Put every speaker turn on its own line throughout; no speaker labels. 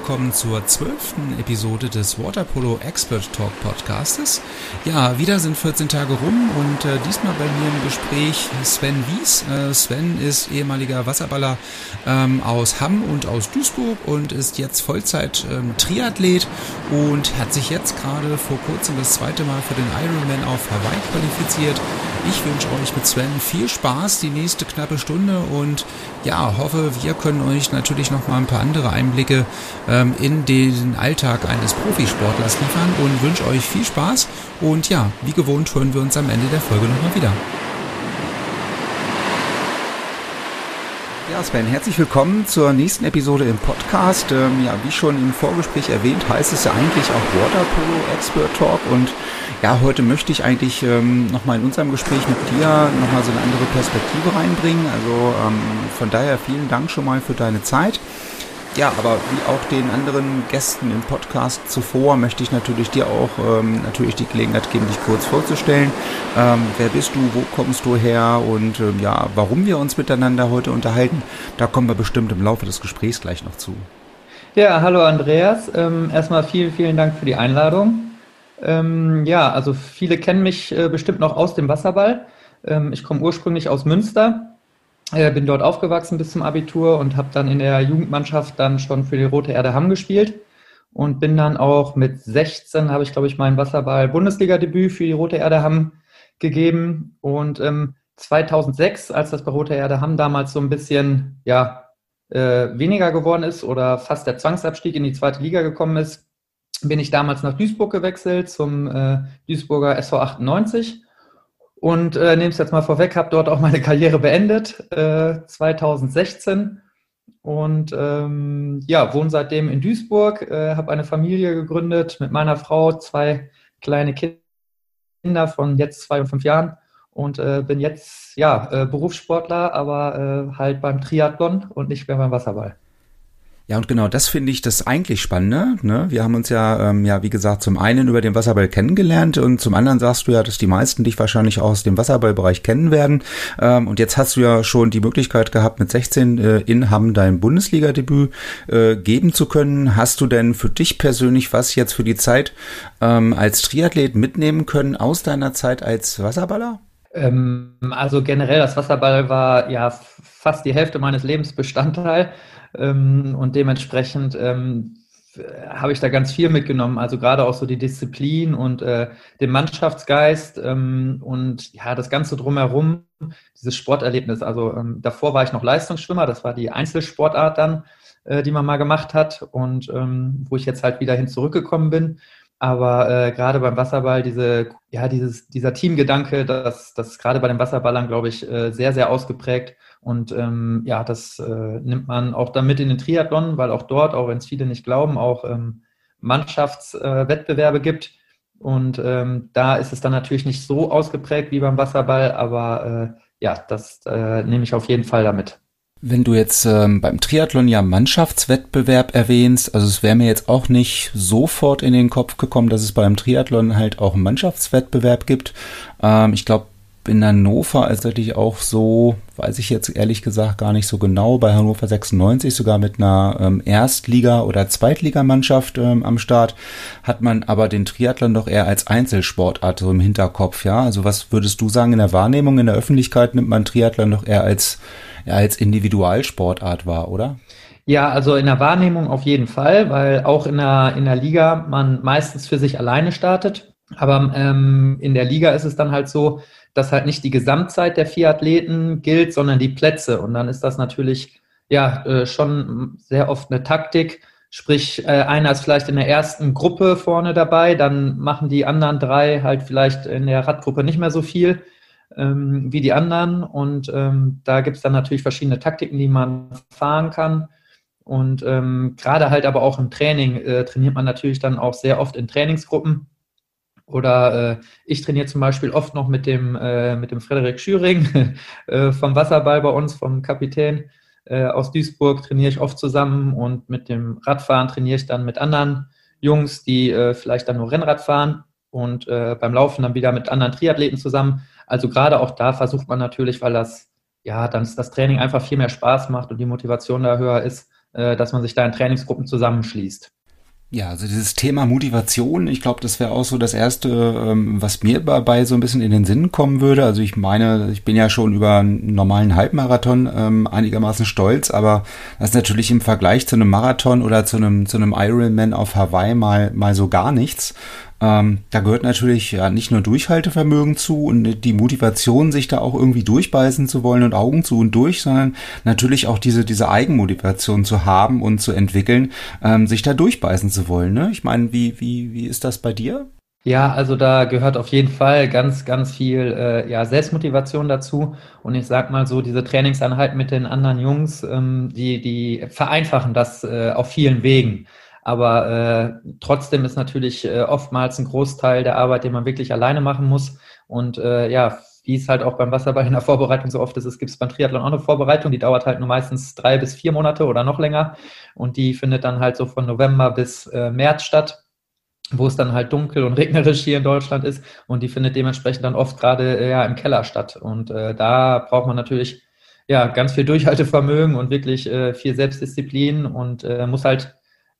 Willkommen zur zwölften Episode des Waterpolo Expert Talk Podcastes. Ja, wieder sind 14 Tage rum und äh, diesmal bei mir im Gespräch Sven Wies. Äh, Sven ist ehemaliger Wasserballer ähm, aus Hamm und aus Duisburg und ist jetzt Vollzeit ähm, Triathlet und hat sich jetzt gerade vor kurzem das zweite Mal für den Ironman auf Hawaii qualifiziert. Ich wünsche euch mit Sven viel Spaß die nächste knappe Stunde und ja, hoffe, wir können euch natürlich noch mal ein paar andere Einblicke ähm, in den Alltag eines Profisportlers liefern und wünsche euch viel Spaß und ja, wie gewohnt hören wir uns am Ende der Folge nochmal wieder. Ja, Sven, herzlich willkommen zur nächsten Episode im Podcast. Ähm, ja, wie schon im Vorgespräch erwähnt, heißt es ja eigentlich auch Waterpolo Expert Talk und ja, heute möchte ich eigentlich ähm, nochmal in unserem Gespräch mit dir nochmal so eine andere Perspektive reinbringen. Also ähm, von daher vielen Dank schon mal für deine Zeit. Ja, aber wie auch den anderen Gästen im Podcast zuvor möchte ich natürlich dir auch ähm, natürlich die Gelegenheit geben, dich kurz vorzustellen. Ähm, wer bist du, wo kommst du her und ähm, ja, warum wir uns miteinander heute unterhalten, da kommen wir bestimmt im Laufe des Gesprächs gleich noch zu.
Ja, hallo Andreas. Ähm, erstmal vielen, vielen Dank für die Einladung. Ähm, ja, also viele kennen mich äh, bestimmt noch aus dem Wasserball. Ähm, ich komme ursprünglich aus Münster, äh, bin dort aufgewachsen bis zum Abitur und habe dann in der Jugendmannschaft dann schon für die Rote Erde Hamm gespielt. Und bin dann auch mit 16 habe ich glaube ich mein Wasserball Bundesliga-Debüt für die Rote Erde Hamm gegeben. Und ähm, 2006, als das bei Rote Erde Hamm damals so ein bisschen ja äh, weniger geworden ist oder fast der Zwangsabstieg in die zweite Liga gekommen ist, bin ich damals nach Duisburg gewechselt zum äh, Duisburger SV 98 und äh, nehme es jetzt mal vorweg, habe dort auch meine Karriere beendet, äh, 2016 und ähm, ja, wohne seitdem in Duisburg, äh, habe eine Familie gegründet mit meiner Frau, zwei kleine Kinder von jetzt zwei und fünf Jahren und äh, bin jetzt ja äh, Berufssportler, aber äh, halt beim Triathlon und nicht mehr beim Wasserball.
Ja, und genau das finde ich das eigentlich Spannende. Ne? Wir haben uns ja, ähm, ja, wie gesagt, zum einen über den Wasserball kennengelernt und zum anderen sagst du ja, dass die meisten dich wahrscheinlich auch aus dem Wasserballbereich kennen werden. Ähm, und jetzt hast du ja schon die Möglichkeit gehabt, mit 16 äh, in Hamm dein Bundesliga-Debüt äh, geben zu können. Hast du denn für dich persönlich was jetzt für die Zeit ähm, als Triathlet mitnehmen können aus deiner Zeit als Wasserballer?
Ähm, also generell, das Wasserball war ja fast die Hälfte meines Lebens Bestandteil. Ähm, und dementsprechend ähm, habe ich da ganz viel mitgenommen. Also gerade auch so die Disziplin und äh, den Mannschaftsgeist ähm, und ja, das Ganze drumherum, dieses Sporterlebnis. Also ähm, davor war ich noch Leistungsschwimmer, das war die Einzelsportart dann, äh, die man mal gemacht hat und ähm, wo ich jetzt halt wieder hin zurückgekommen bin. Aber äh, gerade beim Wasserball, diese, ja, dieses, dieser Teamgedanke, das, das gerade bei den Wasserballern, glaube ich, äh, sehr, sehr ausgeprägt. Und ähm, ja, das äh, nimmt man auch damit in den Triathlon, weil auch dort, auch wenn es viele nicht glauben, auch ähm, Mannschaftswettbewerbe gibt. Und ähm, da ist es dann natürlich nicht so ausgeprägt wie beim Wasserball, aber äh, ja, das äh, nehme ich auf jeden Fall damit.
Wenn du jetzt ähm, beim Triathlon ja Mannschaftswettbewerb erwähnst, also es wäre mir jetzt auch nicht sofort in den Kopf gekommen, dass es beim Triathlon halt auch einen Mannschaftswettbewerb gibt. Ähm, ich glaube, in Hannover ist natürlich auch so, weiß ich jetzt ehrlich gesagt gar nicht so genau, bei Hannover 96 sogar mit einer ähm, Erstliga- oder Zweitligamannschaft ähm, am Start, hat man aber den Triathlon doch eher als Einzelsportart so im Hinterkopf, ja? Also was würdest du sagen in der Wahrnehmung in der Öffentlichkeit nimmt man Triathlon doch eher als als Individualsportart wahr, oder?
Ja, also in der Wahrnehmung auf jeden Fall, weil auch in der, in der Liga man meistens für sich alleine startet. Aber ähm, in der Liga ist es dann halt so, dass halt nicht die Gesamtzeit der vier Athleten gilt, sondern die Plätze. Und dann ist das natürlich ja äh, schon sehr oft eine Taktik. Sprich, äh, einer ist vielleicht in der ersten Gruppe vorne dabei, dann machen die anderen drei halt vielleicht in der Radgruppe nicht mehr so viel ähm, wie die anderen. Und ähm, da gibt es dann natürlich verschiedene Taktiken, die man fahren kann. Und ähm, gerade halt aber auch im Training äh, trainiert man natürlich dann auch sehr oft in Trainingsgruppen. Oder äh, ich trainiere zum Beispiel oft noch mit dem, äh, mit dem Frederik Schüring äh, vom Wasserball bei uns, vom Kapitän äh, aus Duisburg, trainiere ich oft zusammen und mit dem Radfahren trainiere ich dann mit anderen Jungs, die äh, vielleicht dann nur Rennrad fahren und äh, beim Laufen dann wieder mit anderen Triathleten zusammen. Also gerade auch da versucht man natürlich, weil das ja dann das Training einfach viel mehr Spaß macht und die Motivation da höher ist, äh, dass man sich da in Trainingsgruppen zusammenschließt.
Ja, also dieses Thema Motivation, ich glaube, das wäre auch so das Erste, ähm, was mir dabei so ein bisschen in den Sinn kommen würde. Also ich meine, ich bin ja schon über einen normalen Halbmarathon ähm, einigermaßen stolz, aber das ist natürlich im Vergleich zu einem Marathon oder zu einem, zu einem Ironman auf Hawaii mal, mal so gar nichts. Ähm, da gehört natürlich ja nicht nur Durchhaltevermögen zu und die Motivation, sich da auch irgendwie durchbeißen zu wollen und Augen zu und durch, sondern natürlich auch diese, diese Eigenmotivation zu haben und zu entwickeln, ähm, sich da durchbeißen zu wollen. Ne? Ich meine, wie, wie, wie ist das bei dir?
Ja, also da gehört auf jeden Fall ganz, ganz viel äh, ja, Selbstmotivation dazu. Und ich sag mal so, diese Trainingseinheit mit den anderen Jungs, ähm, die, die vereinfachen das äh, auf vielen Wegen. Aber äh, trotzdem ist natürlich äh, oftmals ein Großteil der Arbeit, den man wirklich alleine machen muss. Und äh, ja, wie es halt auch beim Wasserball in der Vorbereitung so oft ist, es gibt beim Triathlon auch eine Vorbereitung, die dauert halt nur meistens drei bis vier Monate oder noch länger. Und die findet dann halt so von November bis äh, März statt wo es dann halt dunkel und regnerisch hier in Deutschland ist und die findet dementsprechend dann oft gerade äh, ja im Keller statt und äh, da braucht man natürlich ja ganz viel Durchhaltevermögen und wirklich äh, viel Selbstdisziplin und äh, muss halt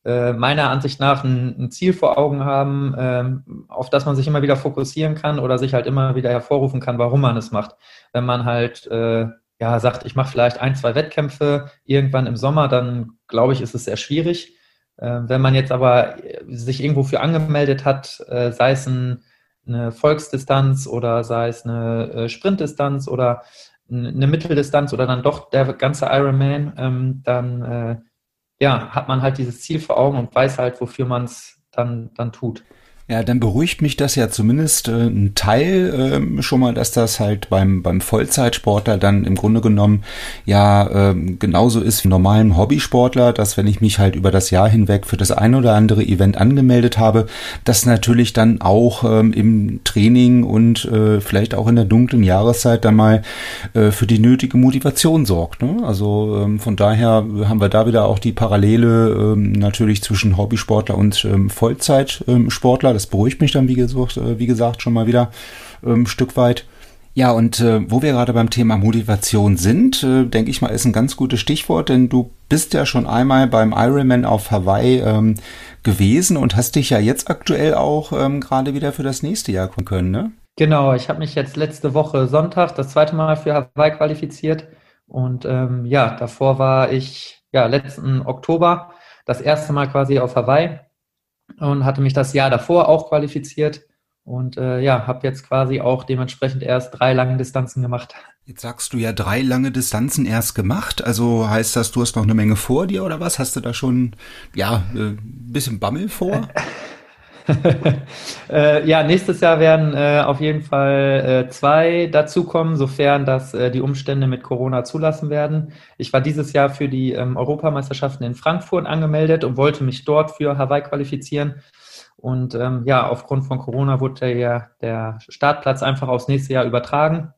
äh, meiner Ansicht nach ein, ein, Ziel vor Augen haben, ähm, auf das man sich immer wieder fokussieren kann oder sich halt immer wieder hervorrufen kann, warum man es macht. Wenn man halt äh, ja sagt, ich mache vielleicht ein, zwei Wettkämpfe irgendwann im Sommer, dann glaube ich, ist es sehr schwierig. Äh, wenn man jetzt aber sich irgendwo für angemeldet hat, äh, sei es ein, eine Volksdistanz oder sei es eine äh, Sprintdistanz oder eine Mitteldistanz oder dann doch der ganze Ironman, ähm, dann ja, hat man halt dieses Ziel vor Augen und weiß halt, wofür man es dann, dann tut.
Ja, dann beruhigt mich das ja zumindest äh, ein Teil äh, schon mal, dass das halt beim, beim Vollzeitsportler dann im Grunde genommen ja äh, genauso ist wie normalem Hobbysportler, dass wenn ich mich halt über das Jahr hinweg für das ein oder andere Event angemeldet habe, das natürlich dann auch ähm, im Training und äh, vielleicht auch in der dunklen Jahreszeit dann mal äh, für die nötige Motivation sorgt. Ne? Also ähm, von daher haben wir da wieder auch die Parallele ähm, natürlich zwischen Hobbysportler und ähm, Vollzeitsportler. Das beruhigt mich dann, wie gesagt, äh, wie gesagt schon mal wieder ähm, ein Stück weit. Ja, und äh, wo wir gerade beim Thema Motivation sind, äh, denke ich mal, ist ein ganz gutes Stichwort, denn du bist ja schon einmal beim Ironman auf Hawaii ähm, gewesen und hast dich ja jetzt aktuell auch ähm, gerade wieder für das nächste Jahr kommen können, ne?
Genau, ich habe mich jetzt letzte Woche Sonntag das zweite Mal für Hawaii qualifiziert und ähm, ja, davor war ich ja letzten Oktober das erste Mal quasi auf Hawaii und hatte mich das Jahr davor auch qualifiziert und äh, ja, habe jetzt quasi auch dementsprechend erst drei lange Distanzen gemacht.
Jetzt sagst du ja drei lange Distanzen erst gemacht. Also heißt das, du hast noch eine Menge vor dir oder was? Hast du da schon ja ein äh, bisschen Bammel vor?
äh, ja, nächstes Jahr werden äh, auf jeden Fall äh, zwei dazukommen, sofern das äh, die Umstände mit Corona zulassen werden. Ich war dieses Jahr für die ähm, Europameisterschaften in Frankfurt angemeldet und wollte mich dort für Hawaii qualifizieren. Und ähm, ja, aufgrund von Corona wurde der, der Startplatz einfach aufs nächste Jahr übertragen.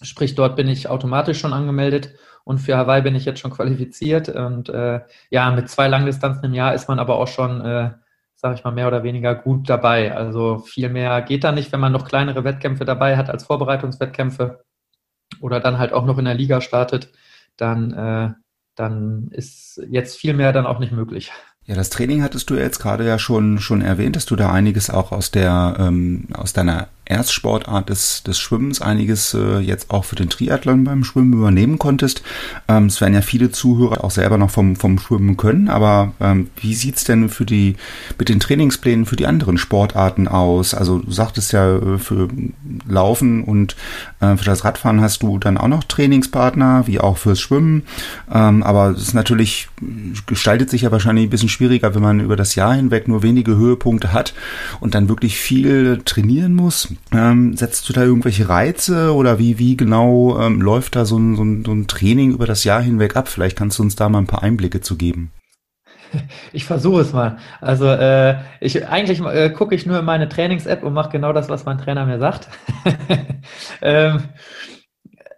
Sprich, dort bin ich automatisch schon angemeldet und für Hawaii bin ich jetzt schon qualifiziert. Und äh, ja, mit zwei Langdistanzen im Jahr ist man aber auch schon äh, sage ich mal, mehr oder weniger gut dabei. Also viel mehr geht da nicht, wenn man noch kleinere Wettkämpfe dabei hat als Vorbereitungswettkämpfe oder dann halt auch noch in der Liga startet, dann, äh, dann ist jetzt viel mehr dann auch nicht möglich.
Ja, das Training hattest du jetzt gerade ja schon schon erwähnt, dass du da einiges auch aus der ähm, aus deiner Erstsportart des, des Schwimmens einiges äh, jetzt auch für den Triathlon beim Schwimmen übernehmen konntest. Ähm, es werden ja viele Zuhörer auch selber noch vom, vom Schwimmen können, aber ähm, wie sieht's denn für die, mit den Trainingsplänen für die anderen Sportarten aus? Also du sagtest ja, äh, für Laufen und äh, für das Radfahren hast du dann auch noch Trainingspartner, wie auch fürs Schwimmen. Ähm, aber es ist natürlich, gestaltet sich ja wahrscheinlich ein bisschen schwieriger, wenn man über das Jahr hinweg nur wenige Höhepunkte hat und dann wirklich viel trainieren muss Ähm, setzt du da irgendwelche Reize oder wie, wie genau ähm, läuft da so ein, so, ein, so ein Training über das Jahr hinweg ab? Vielleicht kannst du uns da mal ein paar Einblicke zu geben.
Ich versuche es mal. Also äh, ich eigentlich äh, gucke ich nur in meine Trainings-App und mache genau das, was mein Trainer mir sagt. ähm,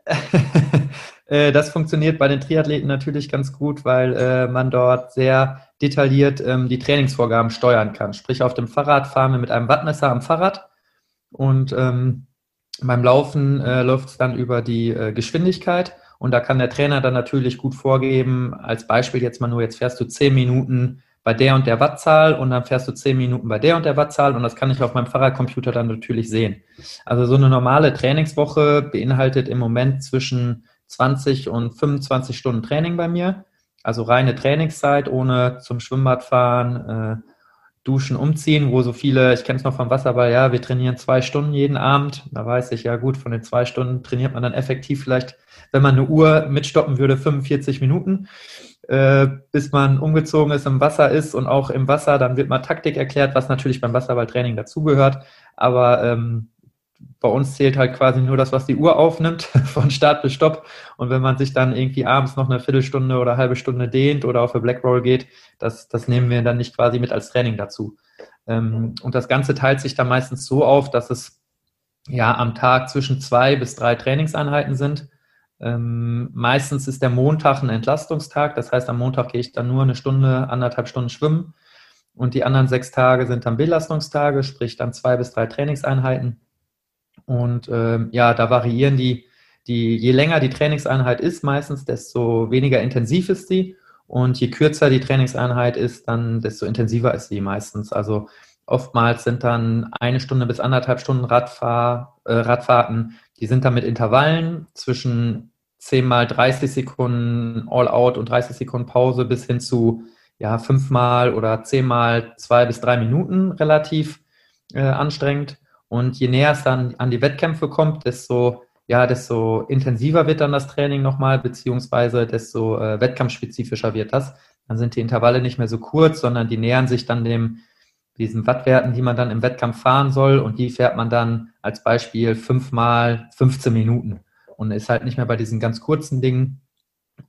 äh, das funktioniert bei den Triathleten natürlich ganz gut, weil äh, man dort sehr detailliert ähm, die Trainingsvorgaben steuern kann. Sprich, auf dem Fahrrad fahren wir mit einem Wattmesser am Fahrrad und ähm, beim Laufen äh, läuft es dann über die äh, Geschwindigkeit und da kann der Trainer dann natürlich gut vorgeben, als Beispiel jetzt mal nur, jetzt fährst du zehn Minuten bei der und der Wattzahl und dann fährst du zehn Minuten bei der und der Wattzahl und das kann ich auf meinem Fahrradcomputer dann natürlich sehen. Also so eine normale Trainingswoche beinhaltet im Moment zwischen 20 und 25 Stunden Training bei mir. Also reine Trainingszeit, ohne zum Schwimmbad fahren, äh, duschen, umziehen, wo so viele, ich kenne es noch vom Wasserball, ja, wir trainieren zwei Stunden jeden Abend. Da weiß ich, ja gut, von den zwei Stunden trainiert man dann effektiv vielleicht, wenn man eine Uhr mitstoppen würde, 45 Minuten, äh, bis man umgezogen ist, im Wasser ist und auch im Wasser, dann wird mal Taktik erklärt, was natürlich beim Wasserballtraining dazugehört. Aber ähm, bei uns zählt halt quasi nur das, was die Uhr aufnimmt, von Start bis Stopp. Und wenn man sich dann irgendwie abends noch eine Viertelstunde oder eine halbe Stunde dehnt oder auf eine Black Roll geht, das, das nehmen wir dann nicht quasi mit als Training dazu. Ähm, und das Ganze teilt sich dann meistens so auf, dass es ja am Tag zwischen zwei bis drei Trainingseinheiten sind. Ähm, meistens ist der Montag ein Entlastungstag. Das heißt, am Montag gehe ich dann nur eine Stunde, anderthalb Stunden schwimmen. Und die anderen sechs Tage sind dann Belastungstage, sprich dann zwei bis drei Trainingseinheiten. Und ähm, ja, da variieren die, die, je länger die Trainingseinheit ist, meistens, desto weniger intensiv ist sie. Und je kürzer die Trainingseinheit ist, dann desto intensiver ist sie meistens. Also oftmals sind dann eine Stunde bis anderthalb Stunden Radfahr, äh, Radfahrten, die sind dann mit Intervallen zwischen 10 mal 30 Sekunden All-Out und 30 Sekunden Pause bis hin zu ja, fünfmal oder zehnmal zwei bis drei Minuten relativ äh, anstrengend. Und je näher es dann an die Wettkämpfe kommt, desto, ja, desto intensiver wird dann das Training nochmal, beziehungsweise desto äh, wettkampfspezifischer wird das. Dann sind die Intervalle nicht mehr so kurz, sondern die nähern sich dann dem, diesen Wattwerten, die man dann im Wettkampf fahren soll. Und die fährt man dann als Beispiel fünfmal 15 Minuten und ist halt nicht mehr bei diesen ganz kurzen Dingen.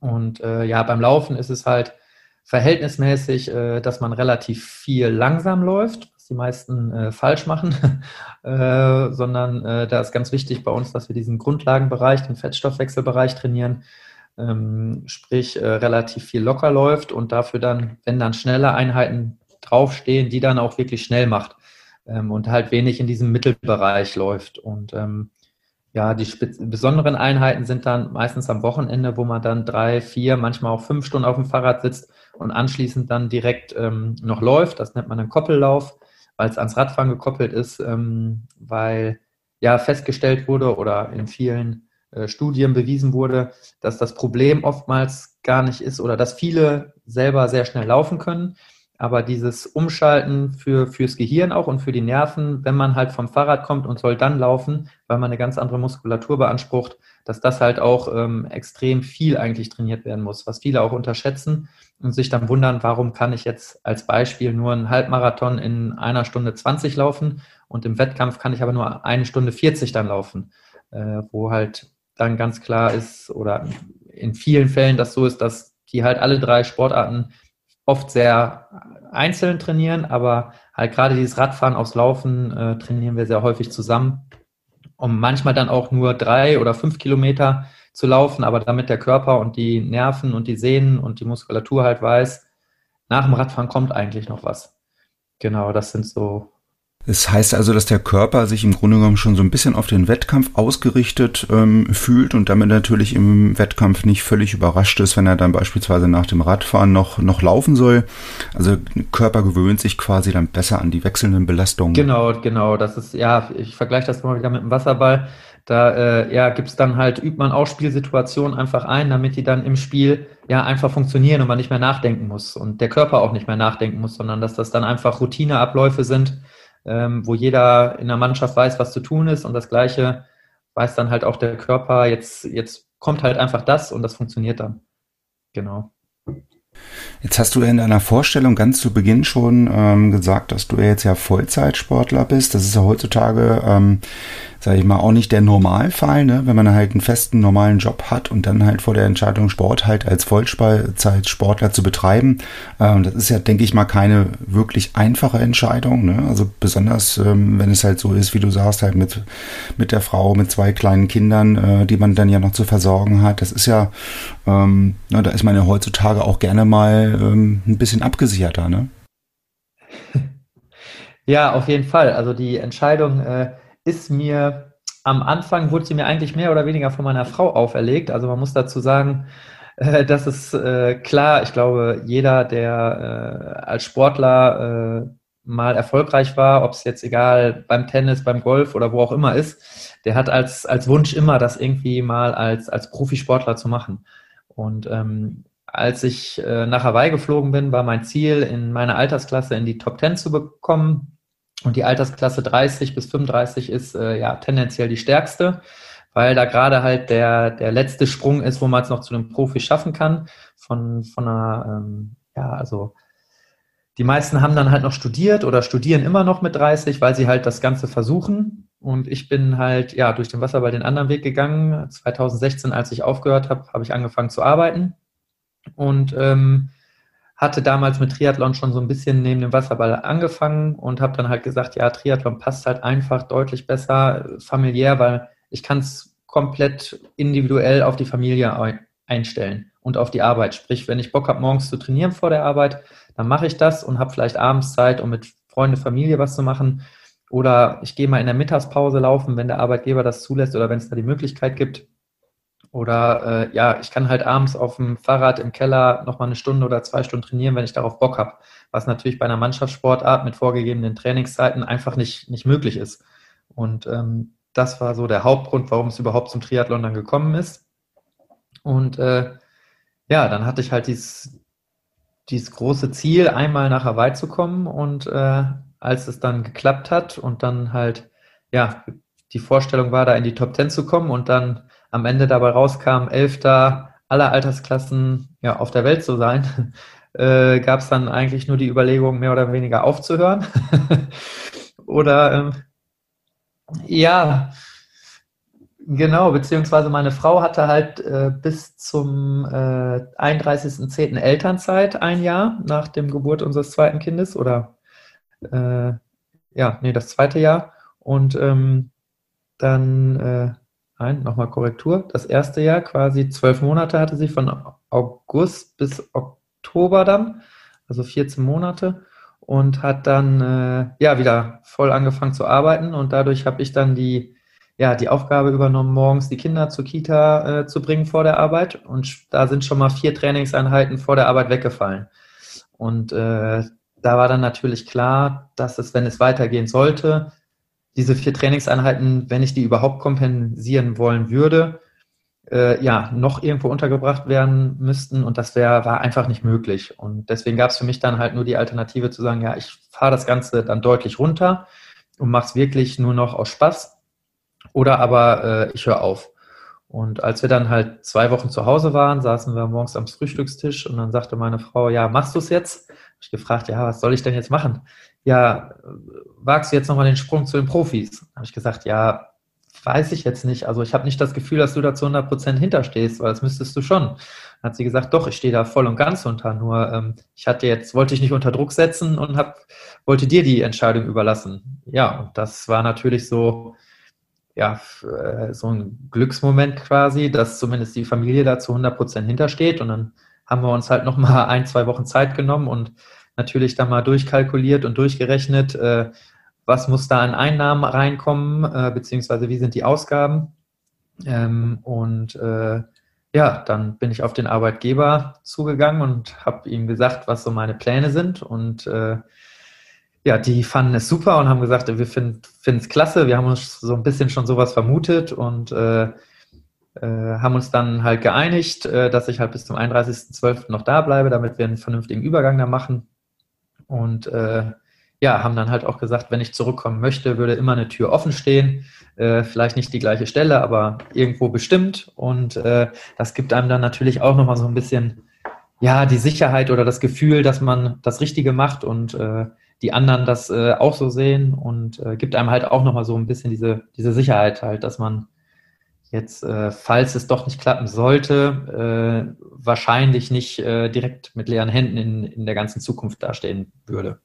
Und äh, ja, beim Laufen ist es halt verhältnismäßig, äh, dass man relativ viel langsam läuft, die meisten äh, falsch machen, äh, sondern äh, da ist ganz wichtig bei uns, dass wir diesen Grundlagenbereich, den Fettstoffwechselbereich trainieren, ähm, sprich äh, relativ viel locker läuft und dafür dann, wenn dann schnelle Einheiten draufstehen, die dann auch wirklich schnell macht ähm, und halt wenig in diesem Mittelbereich läuft. Und ähm, ja, die besonderen Einheiten sind dann meistens am Wochenende, wo man dann drei, vier, manchmal auch fünf Stunden auf dem Fahrrad sitzt und anschließend dann direkt ähm, noch läuft. Das nennt man einen Koppellauf weil es ans Radfahren gekoppelt ist, ähm, weil ja festgestellt wurde oder in vielen äh, Studien bewiesen wurde, dass das Problem oftmals gar nicht ist oder dass viele selber sehr schnell laufen können, aber dieses Umschalten für, fürs Gehirn auch und für die Nerven, wenn man halt vom Fahrrad kommt und soll dann laufen, weil man eine ganz andere Muskulatur beansprucht, dass das halt auch ähm, extrem viel eigentlich trainiert werden muss, was viele auch unterschätzen und sich dann wundern, warum kann ich jetzt als Beispiel nur einen Halbmarathon in einer Stunde 20 laufen und im Wettkampf kann ich aber nur eine Stunde 40 dann laufen, äh, wo halt dann ganz klar ist oder in vielen Fällen das so ist, dass die halt alle drei Sportarten oft sehr einzeln trainieren, aber halt gerade dieses Radfahren aufs Laufen äh, trainieren wir sehr häufig zusammen, um manchmal dann auch nur drei oder fünf Kilometer zu laufen, aber damit der Körper und die Nerven und die Sehnen und die Muskulatur halt weiß, nach dem Radfahren kommt eigentlich noch was. Genau, das sind so
es heißt also, dass der Körper sich im Grunde genommen schon so ein bisschen auf den Wettkampf ausgerichtet ähm, fühlt und damit natürlich im Wettkampf nicht völlig überrascht ist, wenn er dann beispielsweise nach dem Radfahren noch, noch laufen soll. Also Körper gewöhnt sich quasi dann besser an die wechselnden Belastungen.
Genau, genau. Das ist, ja, ich vergleiche das mal wieder mit dem Wasserball. Da äh, ja, gibt's dann halt, übt man auch Spielsituationen einfach ein, damit die dann im Spiel ja einfach funktionieren und man nicht mehr nachdenken muss und der Körper auch nicht mehr nachdenken muss, sondern dass das dann einfach Routineabläufe sind, ähm, wo jeder in der Mannschaft weiß, was zu tun ist und das Gleiche weiß dann halt auch der Körper, jetzt, jetzt kommt halt einfach das und das funktioniert dann. Genau.
Jetzt hast du in deiner Vorstellung ganz zu Beginn schon ähm, gesagt, dass du jetzt ja Vollzeitsportler bist. Das ist ja heutzutage, ähm, sage ich mal, auch nicht der Normalfall, ne? wenn man halt einen festen normalen Job hat und dann halt vor der Entscheidung Sport halt als Vollzeitsportler zu betreiben. Ähm, das ist ja, denke ich mal, keine wirklich einfache Entscheidung. Ne? Also besonders, ähm, wenn es halt so ist, wie du sagst, halt mit mit der Frau, mit zwei kleinen Kindern, äh, die man dann ja noch zu versorgen hat. Das ist ja, ähm, na, da ist man ja heutzutage auch gerne mal ähm, ein bisschen abgesicherter, ne?
Ja, auf jeden Fall. Also die Entscheidung äh, ist mir am Anfang wurde sie mir eigentlich mehr oder weniger von meiner Frau auferlegt. Also man muss dazu sagen, äh, das ist äh, klar. Ich glaube, jeder, der äh, als Sportler äh, mal erfolgreich war, ob es jetzt egal beim Tennis, beim Golf oder wo auch immer ist, der hat als, als Wunsch immer, das irgendwie mal als, als Profisportler zu machen. Und ähm, als ich äh, nach Hawaii geflogen bin, war mein Ziel, in meiner Altersklasse in die Top 10 zu bekommen. Und die Altersklasse 30 bis 35 ist äh, ja tendenziell die stärkste, weil da gerade halt der, der letzte Sprung ist, wo man es noch zu einem Profi schaffen kann. Von, von einer, ähm, ja, also die meisten haben dann halt noch studiert oder studieren immer noch mit 30, weil sie halt das Ganze versuchen. Und ich bin halt ja durch den Wasserball den anderen Weg gegangen. 2016, als ich aufgehört habe, habe ich angefangen zu arbeiten und ähm, hatte damals mit Triathlon schon so ein bisschen neben dem Wasserball angefangen und habe dann halt gesagt, ja, Triathlon passt halt einfach deutlich besser, familiär, weil ich kann es komplett individuell auf die Familie einstellen und auf die Arbeit. Sprich, wenn ich Bock habe, morgens zu trainieren vor der Arbeit, dann mache ich das und habe vielleicht abends Zeit, um mit Freunde, Familie was zu machen. Oder ich gehe mal in der Mittagspause laufen, wenn der Arbeitgeber das zulässt oder wenn es da die Möglichkeit gibt. Oder äh, ja, ich kann halt abends auf dem Fahrrad im Keller nochmal eine Stunde oder zwei Stunden trainieren, wenn ich darauf Bock habe. Was natürlich bei einer Mannschaftssportart mit vorgegebenen Trainingszeiten einfach nicht, nicht möglich ist. Und ähm, das war so der Hauptgrund, warum es überhaupt zum Triathlon dann gekommen ist. Und äh, ja, dann hatte ich halt dieses, dieses große Ziel, einmal nach Hawaii zu kommen. Und äh, als es dann geklappt hat und dann halt, ja, die Vorstellung war, da in die Top Ten zu kommen und dann am Ende dabei rauskam, Elfter aller Altersklassen ja, auf der Welt zu sein, äh, gab es dann eigentlich nur die Überlegung, mehr oder weniger aufzuhören. oder ähm, ja, genau, beziehungsweise meine Frau hatte halt äh, bis zum äh, 31.10. Elternzeit ein Jahr nach dem Geburt unseres zweiten Kindes oder äh, ja, nee, das zweite Jahr. Und ähm, dann äh, Nein, nochmal Korrektur. Das erste Jahr quasi zwölf Monate hatte sie von August bis Oktober dann, also 14 Monate und hat dann äh, ja wieder voll angefangen zu arbeiten. Und dadurch habe ich dann die ja die Aufgabe übernommen, morgens die Kinder zur Kita äh, zu bringen vor der Arbeit. Und da sind schon mal vier Trainingseinheiten vor der Arbeit weggefallen. Und äh, da war dann natürlich klar, dass es, wenn es weitergehen sollte, diese vier Trainingseinheiten, wenn ich die überhaupt kompensieren wollen würde, äh, ja, noch irgendwo untergebracht werden müssten und das wäre war einfach nicht möglich. Und deswegen gab es für mich dann halt nur die Alternative zu sagen, ja, ich fahre das Ganze dann deutlich runter und mache es wirklich nur noch aus Spaß oder aber äh, ich höre auf. Und als wir dann halt zwei Wochen zu Hause waren, saßen wir morgens am Frühstückstisch und dann sagte meine Frau, ja, machst du es jetzt? Hab ich gefragt, ja, was soll ich denn jetzt machen? Ja, wagst du jetzt nochmal den Sprung zu den Profis? Habe ich gesagt, ja, weiß ich jetzt nicht. Also ich habe nicht das Gefühl, dass du da zu 100 Prozent hinterstehst, weil das müsstest du schon. Dann hat sie gesagt, doch, ich stehe da voll und ganz unter. Nur ähm, ich hatte jetzt, wollte ich nicht unter Druck setzen und hab, wollte dir die Entscheidung überlassen. Ja, und das war natürlich so, ja, äh, so ein Glücksmoment quasi, dass zumindest die Familie da zu 100 Prozent hintersteht. Und dann haben wir uns halt nochmal ein, zwei Wochen Zeit genommen und natürlich dann mal durchkalkuliert und durchgerechnet, äh, was muss da an Einnahmen reinkommen, äh, beziehungsweise wie sind die Ausgaben. Ähm, und äh, ja, dann bin ich auf den Arbeitgeber zugegangen und habe ihm gesagt, was so meine Pläne sind. Und äh, ja, die fanden es super und haben gesagt, wir finden es klasse. Wir haben uns so ein bisschen schon sowas vermutet und äh, äh, haben uns dann halt geeinigt, äh, dass ich halt bis zum 31.12. noch da bleibe, damit wir einen vernünftigen Übergang da machen. Und äh, ja, haben dann halt auch gesagt, wenn ich zurückkommen möchte, würde immer eine Tür offen stehen. Äh, vielleicht nicht die gleiche Stelle, aber irgendwo bestimmt. Und äh, das gibt einem dann natürlich auch nochmal so ein bisschen ja, die Sicherheit oder das Gefühl, dass man das Richtige macht und äh, die anderen das äh, auch so sehen und äh, gibt einem halt auch nochmal so ein bisschen diese, diese Sicherheit halt, dass man jetzt, äh, falls es doch nicht klappen sollte, äh, wahrscheinlich nicht äh, direkt mit leeren Händen in, in der ganzen Zukunft dastehen würde.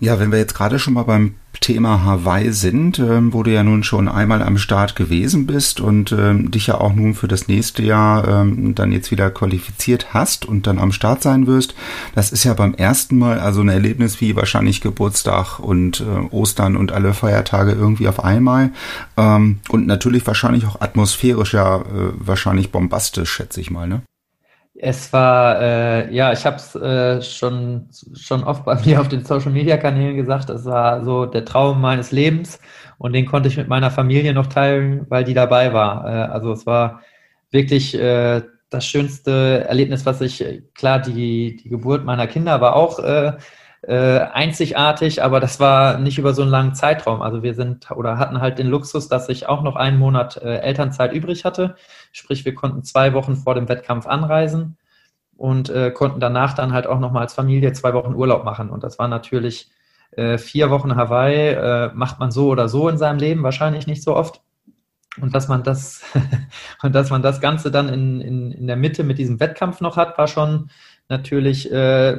Ja, wenn wir jetzt gerade schon mal beim Thema Hawaii sind, ähm, wo du ja nun schon einmal am Start gewesen bist und ähm, dich ja auch nun für das nächste Jahr ähm, dann jetzt wieder qualifiziert hast und dann am Start sein wirst, das ist ja beim ersten Mal also ein Erlebnis wie wahrscheinlich Geburtstag und äh, Ostern und alle Feiertage irgendwie auf einmal ähm, und natürlich wahrscheinlich auch atmosphärisch ja äh, wahrscheinlich bombastisch, schätze ich mal, ne?
Es war, äh, ja, ich habe es äh, schon, schon oft bei mir auf den Social-Media-Kanälen gesagt, es war so der Traum meines Lebens und den konnte ich mit meiner Familie noch teilen, weil die dabei war. Äh, also es war wirklich äh, das schönste Erlebnis, was ich, klar, die, die Geburt meiner Kinder war auch äh, einzigartig, aber das war nicht über so einen langen Zeitraum. Also wir sind oder hatten halt den Luxus, dass ich auch noch einen Monat äh, Elternzeit übrig hatte. Sprich, wir konnten zwei Wochen vor dem Wettkampf anreisen und äh, konnten danach dann halt auch nochmal als Familie zwei Wochen Urlaub machen. Und das war natürlich äh, vier Wochen Hawaii, äh, macht man so oder so in seinem Leben, wahrscheinlich nicht so oft. Und dass man das, und dass man das Ganze dann in, in, in der Mitte mit diesem Wettkampf noch hat, war schon natürlich äh,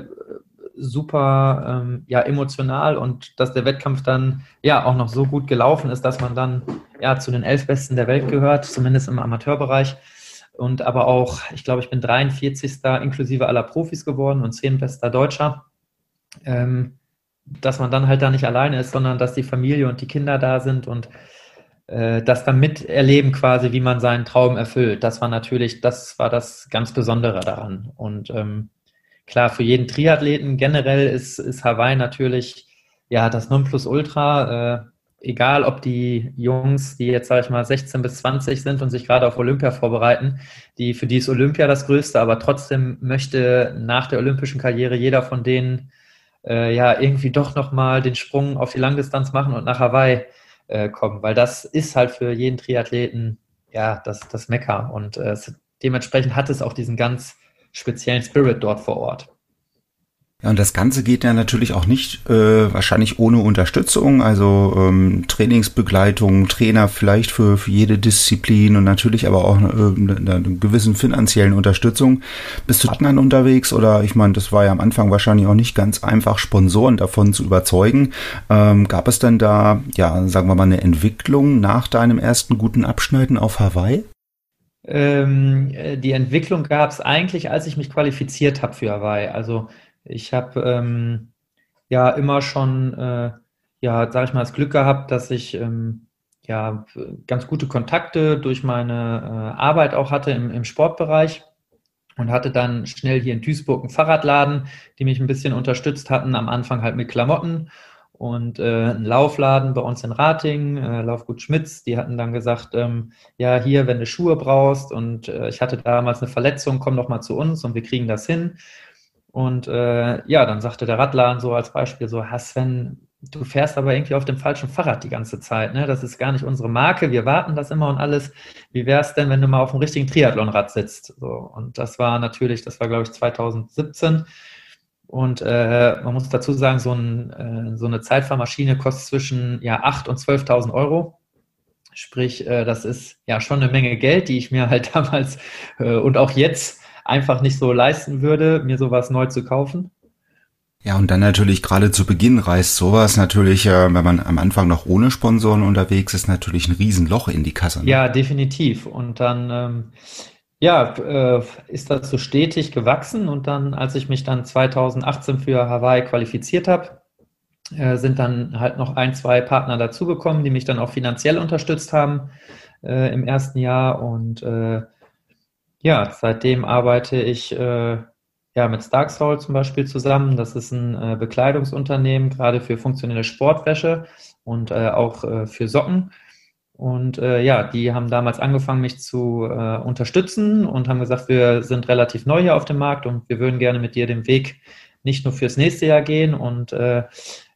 super ähm, ja, emotional und dass der Wettkampf dann ja auch noch so gut gelaufen ist, dass man dann ja zu den elf Besten der Welt gehört, zumindest im Amateurbereich. Und aber auch, ich glaube, ich bin 43. inklusive aller Profis geworden und 10 bester Deutscher. Ähm, dass man dann halt da nicht alleine ist, sondern dass die Familie und die Kinder da sind und äh, das dann miterleben quasi, wie man seinen Traum erfüllt. Das war natürlich, das war das ganz Besondere daran. Und ähm, klar, für jeden Triathleten generell ist, ist Hawaii natürlich ja das Nonplusultra. Äh, egal, ob die Jungs, die jetzt, sage ich mal, 16 bis 20 sind und sich gerade auf Olympia vorbereiten, die, für die ist Olympia das Größte, aber trotzdem möchte nach der olympischen Karriere jeder von denen äh, ja irgendwie doch nochmal den Sprung auf die Langdistanz machen und nach Hawaii äh, kommen, weil das ist halt für jeden Triathleten ja das, das Mekka und äh, dementsprechend hat es auch diesen ganz speziellen Spirit dort vor Ort.
Ja, und das Ganze geht ja natürlich auch nicht äh, wahrscheinlich ohne Unterstützung, also ähm, Trainingsbegleitung, Trainer vielleicht für, für jede Disziplin und natürlich aber auch äh, eine, eine gewissen finanziellen Unterstützung. Bist du dann unterwegs oder ich meine, das war ja am Anfang wahrscheinlich auch nicht ganz einfach, Sponsoren davon zu überzeugen. Ähm, gab es denn da, ja, sagen wir mal, eine Entwicklung nach deinem ersten guten Abschneiden auf Hawaii?
Ähm, äh, die Entwicklung gab es eigentlich, als ich mich qualifiziert habe für Hawaii. Also ich habe ähm, ja immer schon, äh, ja, sage ich mal, das Glück gehabt, dass ich ähm, ja ganz gute Kontakte durch meine äh, Arbeit auch hatte im, im Sportbereich und hatte dann schnell hier in Duisburg einen Fahrradladen, die mich ein bisschen unterstützt hatten, am Anfang halt mit Klamotten und äh, ein Laufladen bei uns in Rating, äh, Laufgut Schmitz, die hatten dann gesagt, ähm, ja, hier, wenn du Schuhe brauchst und äh, ich hatte damals eine Verletzung, komm doch mal zu uns und wir kriegen das hin. Und äh, ja, dann sagte der Radladen so als Beispiel so, Sven, du fährst aber irgendwie auf dem falschen Fahrrad die ganze Zeit, ne? Das ist gar nicht unsere Marke, wir warten das immer und alles. Wie wäre es denn, wenn du mal auf dem richtigen Triathlonrad sitzt? So, und das war natürlich, das war glaube ich 2017 und äh, man muss dazu sagen, so, ein, äh, so eine Zeitfahrmaschine kostet zwischen ja, 8.000 und 12.000 Euro. Sprich, äh, das ist ja schon eine Menge Geld, die ich mir halt damals äh, und auch jetzt einfach nicht so leisten würde, mir sowas neu zu kaufen.
Ja, und dann natürlich gerade zu Beginn reißt sowas natürlich, äh, wenn man am Anfang noch ohne Sponsoren unterwegs ist, natürlich ein Riesenloch in die Kasse.
Ne? Ja, definitiv. Und dann ähm, ja, äh, ist das so stetig gewachsen und dann, als ich mich dann 2018 für Hawaii qualifiziert habe, äh, sind dann halt noch ein, zwei Partner dazugekommen, die mich dann auch finanziell unterstützt haben äh, im ersten Jahr und ja, seitdem arbeite ich ja mit Stark zum Beispiel zusammen. Das ist ein Bekleidungsunternehmen, gerade für funktionelle Sportwäsche und auch für Socken. Und äh, ja, die haben damals angefangen, mich zu äh, unterstützen und haben gesagt, wir sind relativ neu hier auf dem Markt und wir würden gerne mit dir den Weg nicht nur fürs nächste Jahr gehen. Und äh,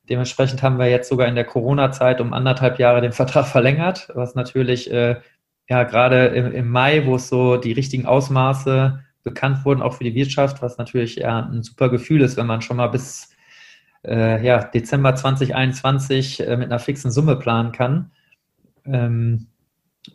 dementsprechend haben wir jetzt sogar in der Corona-Zeit um anderthalb Jahre den Vertrag verlängert, was natürlich äh, ja gerade im, im Mai, wo es so die richtigen Ausmaße bekannt wurden, auch für die Wirtschaft, was natürlich ja ein super Gefühl ist, wenn man schon mal bis äh, ja, Dezember 2021 äh, mit einer fixen Summe planen kann. Ähm,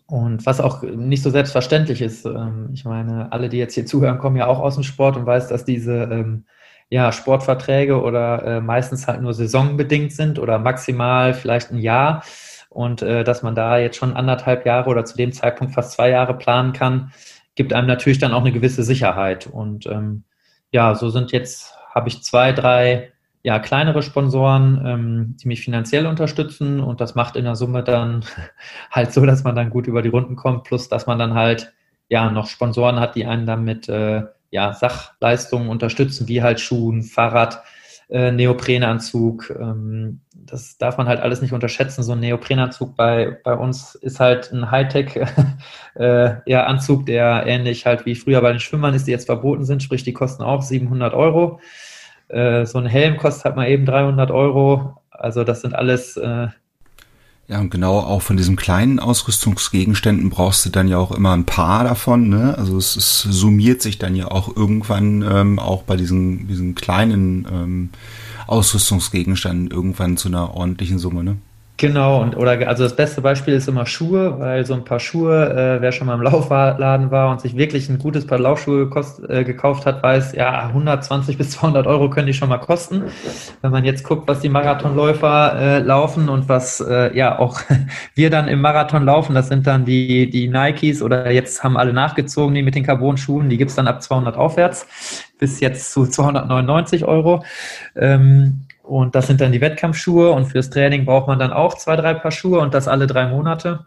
und was auch nicht so selbstverständlich ist. Ähm, ich meine, alle, die jetzt hier zuhören, kommen ja auch aus dem Sport und weiß, dass diese ähm, ja, Sportverträge oder äh, meistens halt nur saisonbedingt sind oder maximal vielleicht ein Jahr. Und äh, dass man da jetzt schon anderthalb Jahre oder zu dem Zeitpunkt fast zwei Jahre planen kann, gibt einem natürlich dann auch eine gewisse Sicherheit. Und ähm, ja, so sind jetzt, habe ich zwei, drei ja, kleinere Sponsoren, ähm, die mich finanziell unterstützen und das macht in der Summe dann halt so, dass man dann gut über die Runden kommt, plus dass man dann halt ja noch Sponsoren hat, die einen dann mit äh, ja, Sachleistungen unterstützen, wie halt Schuhen, Fahrrad, äh, Neoprenanzug. Ähm, das darf man halt alles nicht unterschätzen. So ein Neoprenanzug bei, bei uns ist halt ein Hightech äh, der ähnlich halt wie früher bei den Schwimmern ist, die jetzt verboten sind, sprich die kosten auch 700 Euro. Äh, so ein Helm kostet halt mal eben 300 Euro. Also das sind alles. Äh,
ja, und genau auch von diesen kleinen Ausrüstungsgegenständen brauchst du dann ja auch immer ein paar davon. Ne? Also es, es summiert sich dann ja auch irgendwann ähm, auch bei diesen, diesen kleinen ähm, Ausrüstungsgegenständen irgendwann zu einer ordentlichen Summe. Ne?
Genau, und oder also das beste Beispiel ist immer Schuhe, weil so ein paar Schuhe, äh, wer schon mal im Laufladen war und sich wirklich ein gutes Paar Laufschuhe gekost, äh, gekauft hat, weiß, ja, 120 bis 200 Euro können die schon mal kosten. Wenn man jetzt guckt, was die Marathonläufer äh, laufen und was äh, ja auch wir dann im Marathon laufen, das sind dann die, die Nikes oder jetzt haben alle nachgezogen, die mit den Carbon-Schuhen, die gibt's dann ab 200 aufwärts bis jetzt zu 299 Euro. Ähm, und das sind dann die Wettkampfschuhe und fürs Training braucht man dann auch zwei, drei Paar Schuhe und das alle drei Monate.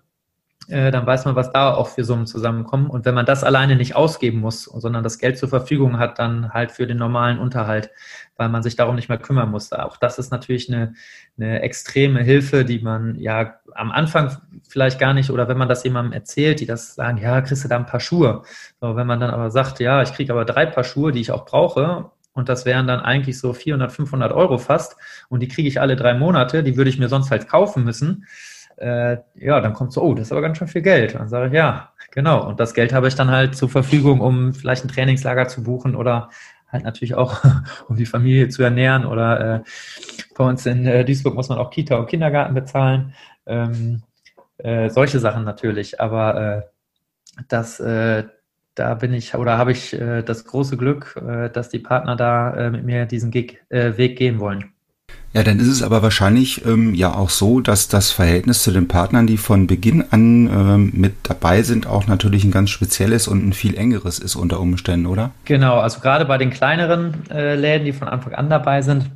Äh, dann weiß man, was da auch für Summen zusammenkommen. Und wenn man das alleine nicht ausgeben muss, sondern das Geld zur Verfügung hat, dann halt für den normalen Unterhalt, weil man sich darum nicht mehr kümmern muss. Auch das ist natürlich eine, eine extreme Hilfe, die man ja am Anfang vielleicht gar nicht, oder wenn man das jemandem erzählt, die das sagen, ja, kriegst du da ein paar Schuhe. So, wenn man dann aber sagt, ja, ich kriege aber drei Paar Schuhe, die ich auch brauche und das wären dann eigentlich so 400, 500 Euro fast. Und die kriege ich alle drei Monate. Die würde ich mir sonst halt kaufen müssen. Äh, ja, dann kommt so, oh, das ist aber ganz schön viel Geld. Dann sage ich, ja, genau. Und das Geld habe ich dann halt zur Verfügung, um vielleicht ein Trainingslager zu buchen oder halt natürlich auch, um die Familie zu ernähren. Oder äh, bei uns in äh, Duisburg muss man auch Kita und Kindergarten bezahlen. Ähm, äh, solche Sachen natürlich. Aber äh, das, äh, da bin ich oder habe ich äh, das große Glück, äh, dass die Partner da äh, mit mir diesen Gig, äh, Weg gehen wollen.
Ja, dann ist es aber wahrscheinlich ähm, ja auch so, dass das Verhältnis zu den Partnern, die von Beginn an ähm, mit dabei sind, auch natürlich ein ganz spezielles und ein viel engeres ist unter Umständen, oder?
Genau, also gerade bei den kleineren äh, Läden, die von Anfang an dabei sind,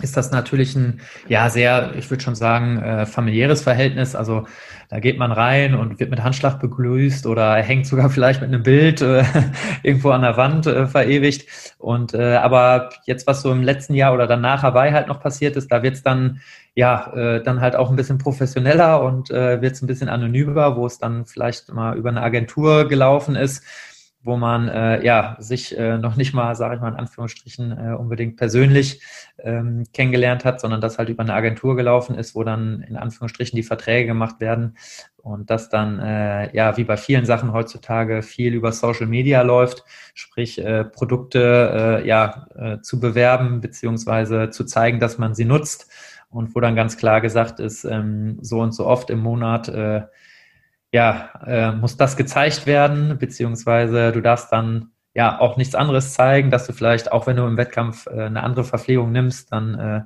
ist das natürlich ein, ja, sehr, ich würde schon sagen, äh, familiäres Verhältnis. Also da geht man rein und wird mit Handschlag begrüßt oder hängt sogar vielleicht mit einem Bild äh, irgendwo an der Wand äh, verewigt. Und äh, aber jetzt, was so im letzten Jahr oder danach Hawaii halt noch passiert ist, da wird es dann ja äh, dann halt auch ein bisschen professioneller und äh, wird es ein bisschen anonymer, wo es dann vielleicht mal über eine Agentur gelaufen ist wo man äh, ja sich äh, noch nicht mal, sage ich mal in Anführungsstrichen, äh, unbedingt persönlich ähm, kennengelernt hat, sondern das halt über eine Agentur gelaufen ist, wo dann in Anführungsstrichen die Verträge gemacht werden und das dann äh, ja wie bei vielen Sachen heutzutage viel über Social Media läuft, sprich äh, Produkte äh, ja äh, zu bewerben beziehungsweise zu zeigen, dass man sie nutzt und wo dann ganz klar gesagt ist, ähm, so und so oft im Monat äh, ja, äh, muss das gezeigt werden, beziehungsweise du darfst dann ja auch nichts anderes zeigen, dass du vielleicht, auch wenn du im Wettkampf äh, eine andere Verpflegung nimmst, dann äh,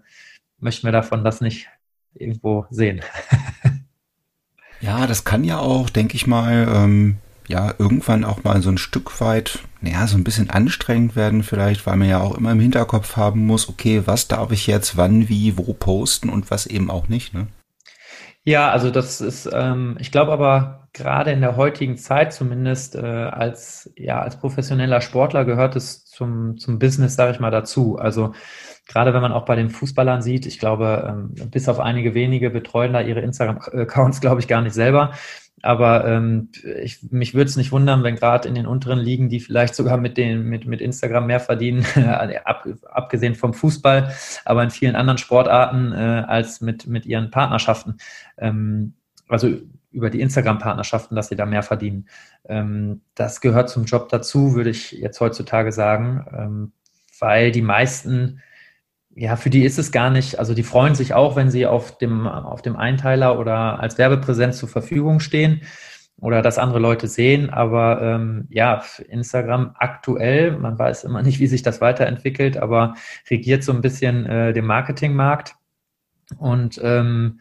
möchten wir davon das nicht irgendwo sehen.
ja, das kann ja auch, denke ich mal, ähm, ja, irgendwann auch mal so ein Stück weit, naja, so ein bisschen anstrengend werden vielleicht, weil man ja auch immer im Hinterkopf haben muss, okay, was darf ich jetzt wann, wie, wo posten und was eben auch nicht, ne?
Ja, also das ist, ähm, ich glaube aber gerade in der heutigen Zeit zumindest äh, als ja als professioneller Sportler gehört es zum zum Business, sage ich mal, dazu. Also gerade wenn man auch bei den Fußballern sieht, ich glaube, ähm, bis auf einige wenige betreuen da ihre Instagram-Accounts, glaube ich, gar nicht selber. Aber ähm, ich, mich würde es nicht wundern, wenn gerade in den unteren Ligen, die vielleicht sogar mit, den, mit, mit Instagram mehr verdienen, ab, abgesehen vom Fußball, aber in vielen anderen Sportarten äh, als mit, mit ihren Partnerschaften. Ähm, also über die Instagram-Partnerschaften, dass sie da mehr verdienen. Ähm, das gehört zum Job dazu, würde ich jetzt heutzutage sagen, ähm, weil die meisten, ja, für die ist es gar nicht, also die freuen sich auch, wenn sie auf dem, auf dem Einteiler oder als Werbepräsenz zur Verfügung stehen oder dass andere Leute sehen. Aber ähm, ja, Instagram aktuell, man weiß immer nicht, wie sich das weiterentwickelt, aber regiert so ein bisschen äh, den Marketingmarkt. Und ähm,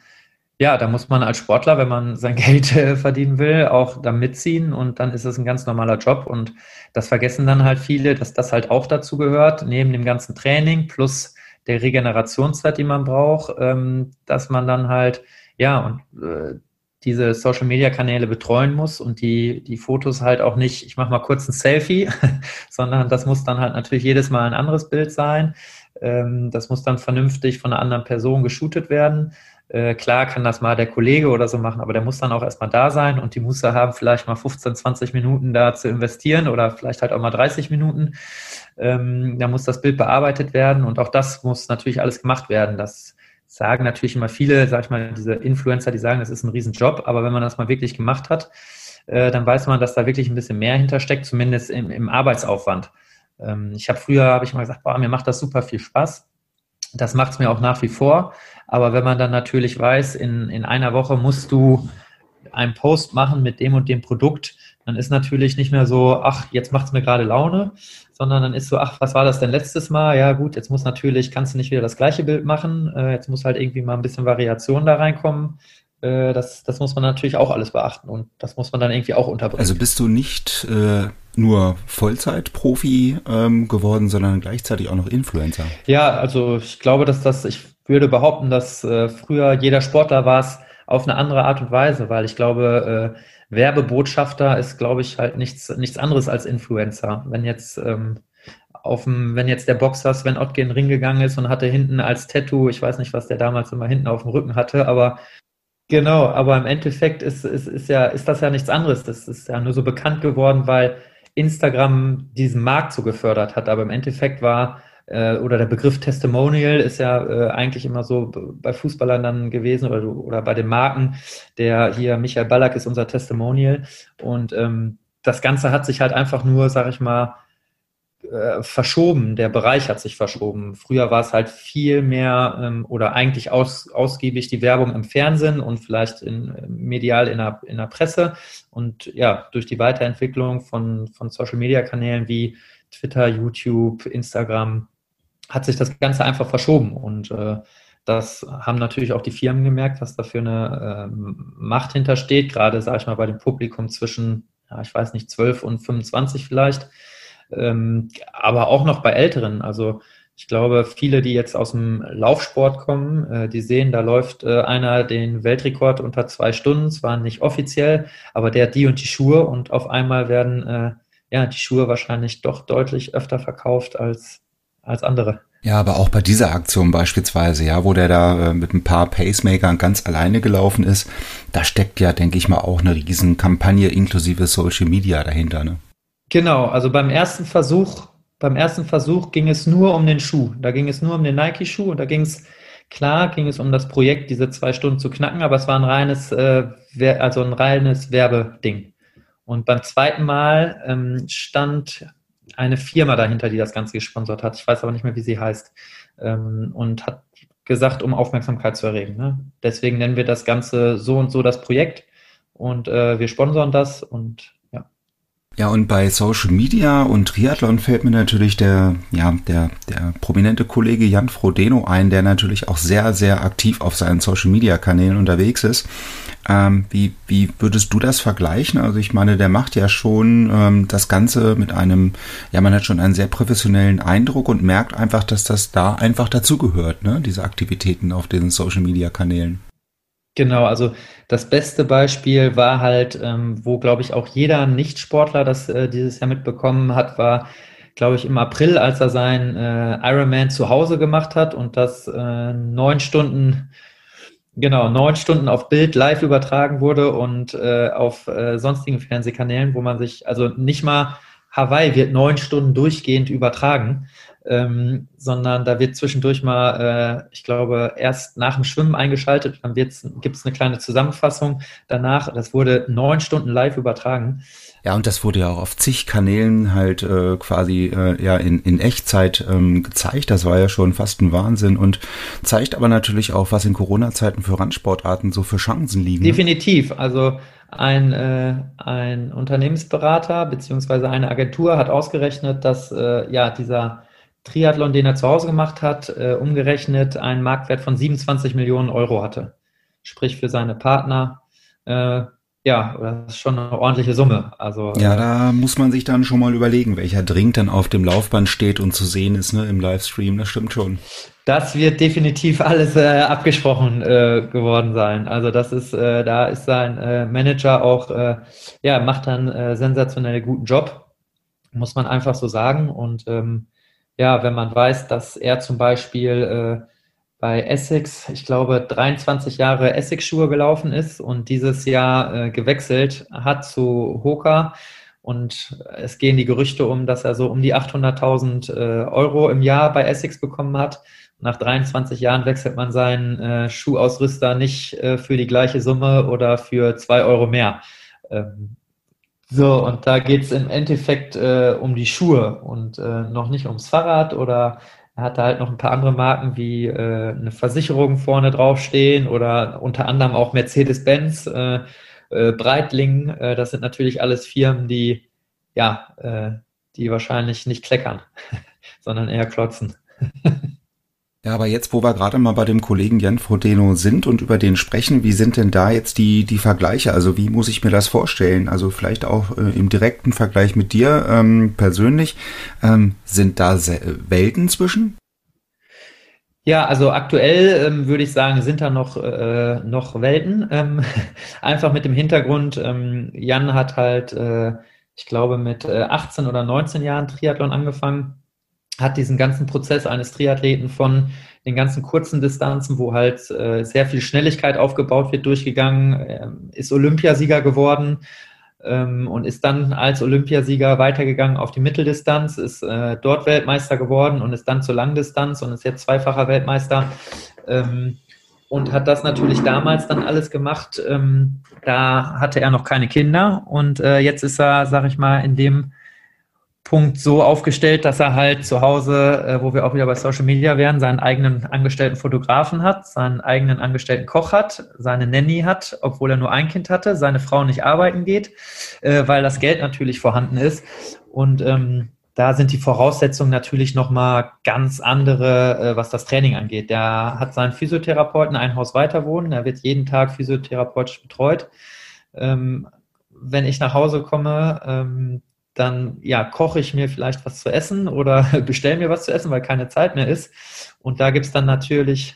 ja, da muss man als Sportler, wenn man sein Geld äh, verdienen will, auch da mitziehen und dann ist es ein ganz normaler Job und das vergessen dann halt viele, dass das halt auch dazu gehört, neben dem ganzen Training plus der Regenerationszeit, die man braucht, ähm, dass man dann halt, ja, und äh, diese Social Media Kanäle betreuen muss und die, die Fotos halt auch nicht, ich mache mal kurz ein Selfie, sondern das muss dann halt natürlich jedes Mal ein anderes Bild sein. Ähm, das muss dann vernünftig von einer anderen Person geshootet werden. Äh, klar kann das mal der Kollege oder so machen, aber der muss dann auch erstmal da sein und die muss er haben, vielleicht mal 15, 20 Minuten da zu investieren oder vielleicht halt auch mal 30 Minuten. Ähm, da muss das Bild bearbeitet werden und auch das muss natürlich alles gemacht werden. Das sagen natürlich immer viele, sag ich mal, diese Influencer, die sagen, das ist ein Riesenjob, aber wenn man das mal wirklich gemacht hat, äh, dann weiß man, dass da wirklich ein bisschen mehr hintersteckt, zumindest im, im Arbeitsaufwand. Ähm, ich habe früher, habe ich mal gesagt, boah, mir macht das super viel Spaß. Das macht es mir auch nach wie vor. Aber wenn man dann natürlich weiß, in, in einer Woche musst du einen Post machen mit dem und dem Produkt, dann ist natürlich nicht mehr so, ach, jetzt macht es mir gerade Laune, sondern dann ist so, ach, was war das denn letztes Mal? Ja, gut, jetzt muss natürlich, kannst du nicht wieder das gleiche Bild machen, äh, jetzt muss halt irgendwie mal ein bisschen Variation da reinkommen. Äh, das, das muss man natürlich auch alles beachten und das muss man dann irgendwie auch unterbringen.
Also bist du nicht äh, nur Vollzeit-Profi ähm, geworden, sondern gleichzeitig auch noch Influencer?
Ja, also ich glaube, dass das, ich würde behaupten, dass äh, früher jeder Sportler war es auf eine andere Art und Weise, weil ich glaube, äh, Werbebotschafter ist, glaube ich, halt nichts, nichts anderes als Influencer. Wenn jetzt ähm, auf dem, wenn jetzt der Boxer Sven Ottke in den Ring gegangen ist und hatte hinten als Tattoo, ich weiß nicht, was der damals immer hinten auf dem Rücken hatte, aber genau, aber im Endeffekt ist, ist, ist ja, ist das ja nichts anderes. Das ist ja nur so bekannt geworden, weil Instagram diesen Markt so gefördert hat. Aber im Endeffekt war äh, oder der Begriff Testimonial ist ja äh, eigentlich immer so bei Fußballern dann gewesen oder, oder bei den Marken. Der hier, Michael Ballack ist unser Testimonial. Und ähm, das Ganze hat sich halt einfach nur, sag ich mal, äh, verschoben. Der Bereich hat sich verschoben. Früher war es halt viel mehr ähm, oder eigentlich aus, ausgiebig die Werbung im Fernsehen und vielleicht in, medial in der, in der Presse. Und ja, durch die Weiterentwicklung von, von Social-Media-Kanälen wie Twitter, YouTube, Instagram, hat sich das Ganze einfach verschoben. Und äh, das haben natürlich auch die Firmen gemerkt, was da für eine äh, Macht hintersteht, gerade, sage ich mal, bei dem Publikum zwischen, ja, ich weiß nicht, 12 und 25 vielleicht, ähm, aber auch noch bei Älteren. Also ich glaube, viele, die jetzt aus dem Laufsport kommen, äh, die sehen, da läuft äh, einer den Weltrekord unter zwei Stunden, zwar nicht offiziell, aber der hat die und die Schuhe und auf einmal werden äh, ja die Schuhe wahrscheinlich doch deutlich öfter verkauft als als andere.
Ja, aber auch bei dieser Aktion beispielsweise, ja, wo der da äh, mit ein paar Pacemakern ganz alleine gelaufen ist, da steckt ja, denke ich mal, auch eine riesen Kampagne inklusive Social Media dahinter, ne?
Genau, also beim ersten Versuch, beim ersten Versuch ging es nur um den Schuh. Da ging es nur um den Nike-Schuh und da ging es, klar, ging es um das Projekt, diese zwei Stunden zu knacken, aber es war ein reines, äh, also ein reines Werbeding. Und beim zweiten Mal ähm, stand eine Firma dahinter, die das Ganze gesponsert hat. Ich weiß aber nicht mehr, wie sie heißt. Ähm, und hat gesagt, um Aufmerksamkeit zu erregen. Ne? Deswegen nennen wir das Ganze so und so das Projekt. Und äh, wir sponsern das und
ja, und bei Social Media und Triathlon fällt mir natürlich der, ja, der, der prominente Kollege Jan Frodeno ein, der natürlich auch sehr, sehr aktiv auf seinen Social Media Kanälen unterwegs ist. Ähm, wie, wie würdest du das vergleichen? Also ich meine, der macht ja schon ähm, das Ganze mit einem, ja, man hat schon einen sehr professionellen Eindruck und merkt einfach, dass das da einfach dazugehört, ne? Diese Aktivitäten auf diesen Social Media Kanälen.
Genau, also das beste Beispiel war halt, ähm, wo, glaube ich, auch jeder Nicht-Sportler das äh, dieses Jahr mitbekommen hat, war, glaube ich, im April, als er sein äh, Ironman zu Hause gemacht hat und das äh, neun Stunden, genau, neun Stunden auf Bild live übertragen wurde und äh, auf äh, sonstigen Fernsehkanälen, wo man sich, also nicht mal Hawaii wird neun Stunden durchgehend übertragen. Ähm, sondern da wird zwischendurch mal, äh, ich glaube, erst nach dem Schwimmen eingeschaltet, dann gibt es eine kleine Zusammenfassung danach. Das wurde neun Stunden live übertragen.
Ja, und das wurde ja auch auf zig Kanälen halt äh, quasi äh, ja in, in Echtzeit ähm, gezeigt. Das war ja schon fast ein Wahnsinn und zeigt aber natürlich auch, was in Corona-Zeiten für Randsportarten so für Chancen liegen.
Ne? Definitiv. Also ein, äh, ein Unternehmensberater beziehungsweise eine Agentur hat ausgerechnet, dass äh, ja dieser Triathlon, den er zu Hause gemacht hat, äh, umgerechnet einen Marktwert von 27 Millionen Euro hatte. Sprich für seine Partner äh, ja, das ist schon eine ordentliche Summe. Also,
ja, äh, da muss man sich dann schon mal überlegen, welcher Drink dann auf dem Laufband steht und zu sehen ist ne, im Livestream. Das stimmt schon.
Das wird definitiv alles äh, abgesprochen äh, geworden sein. Also das ist, äh, da ist sein äh, Manager auch, äh, ja, macht dann äh, sensationell guten Job, muss man einfach so sagen. Und ähm, ja, wenn man weiß, dass er zum Beispiel äh, bei Essex, ich glaube, 23 Jahre Essex-Schuhe gelaufen ist und dieses Jahr äh, gewechselt hat zu Hoka. Und es gehen die Gerüchte um, dass er so um die 800.000 äh, Euro im Jahr bei Essex bekommen hat. Nach 23 Jahren wechselt man seinen äh, Schuhausrüster nicht äh, für die gleiche Summe oder für zwei Euro mehr. Ähm, so, und da geht es im Endeffekt äh, um die Schuhe und äh, noch nicht ums Fahrrad oder er hatte halt noch ein paar andere Marken wie äh, eine Versicherung vorne draufstehen oder unter anderem auch Mercedes-Benz, äh, äh, Breitling. Äh, das sind natürlich alles Firmen, die ja, äh, die wahrscheinlich nicht kleckern, sondern eher klotzen.
Ja, aber jetzt, wo wir gerade mal bei dem Kollegen Jan Frodeno sind und über den sprechen, wie sind denn da jetzt die, die Vergleiche? Also wie muss ich mir das vorstellen? Also vielleicht auch äh, im direkten Vergleich mit dir ähm, persönlich. Ähm, sind da Welten zwischen?
Ja, also aktuell ähm, würde ich sagen, sind da noch, äh, noch Welten. Ähm, einfach mit dem Hintergrund, ähm, Jan hat halt, äh, ich glaube, mit äh, 18 oder 19 Jahren Triathlon angefangen hat diesen ganzen Prozess eines Triathleten von den ganzen kurzen Distanzen, wo halt äh, sehr viel Schnelligkeit aufgebaut wird, durchgegangen, äh, ist Olympiasieger geworden ähm, und ist dann als Olympiasieger weitergegangen auf die Mitteldistanz, ist äh, dort Weltmeister geworden und ist dann zur Langdistanz und ist jetzt zweifacher Weltmeister. Ähm, und hat das natürlich damals dann alles gemacht. Ähm, da hatte er noch keine Kinder und äh, jetzt ist er, sag ich mal, in dem Punkt so aufgestellt, dass er halt zu Hause, äh, wo wir auch wieder bei Social Media wären, seinen eigenen angestellten Fotografen hat, seinen eigenen angestellten Koch hat, seine Nanny hat, obwohl er nur ein Kind hatte, seine Frau nicht arbeiten geht, äh, weil das Geld natürlich vorhanden ist. Und ähm, da sind die Voraussetzungen natürlich nochmal ganz andere, äh, was das Training angeht. Der hat seinen Physiotherapeuten ein Haus weiter wohnen, er wird jeden Tag physiotherapeutisch betreut. Ähm, wenn ich nach Hause komme, ähm, dann ja, koche ich mir vielleicht was zu essen oder bestelle mir was zu essen, weil keine Zeit mehr ist. Und da gibt's dann natürlich,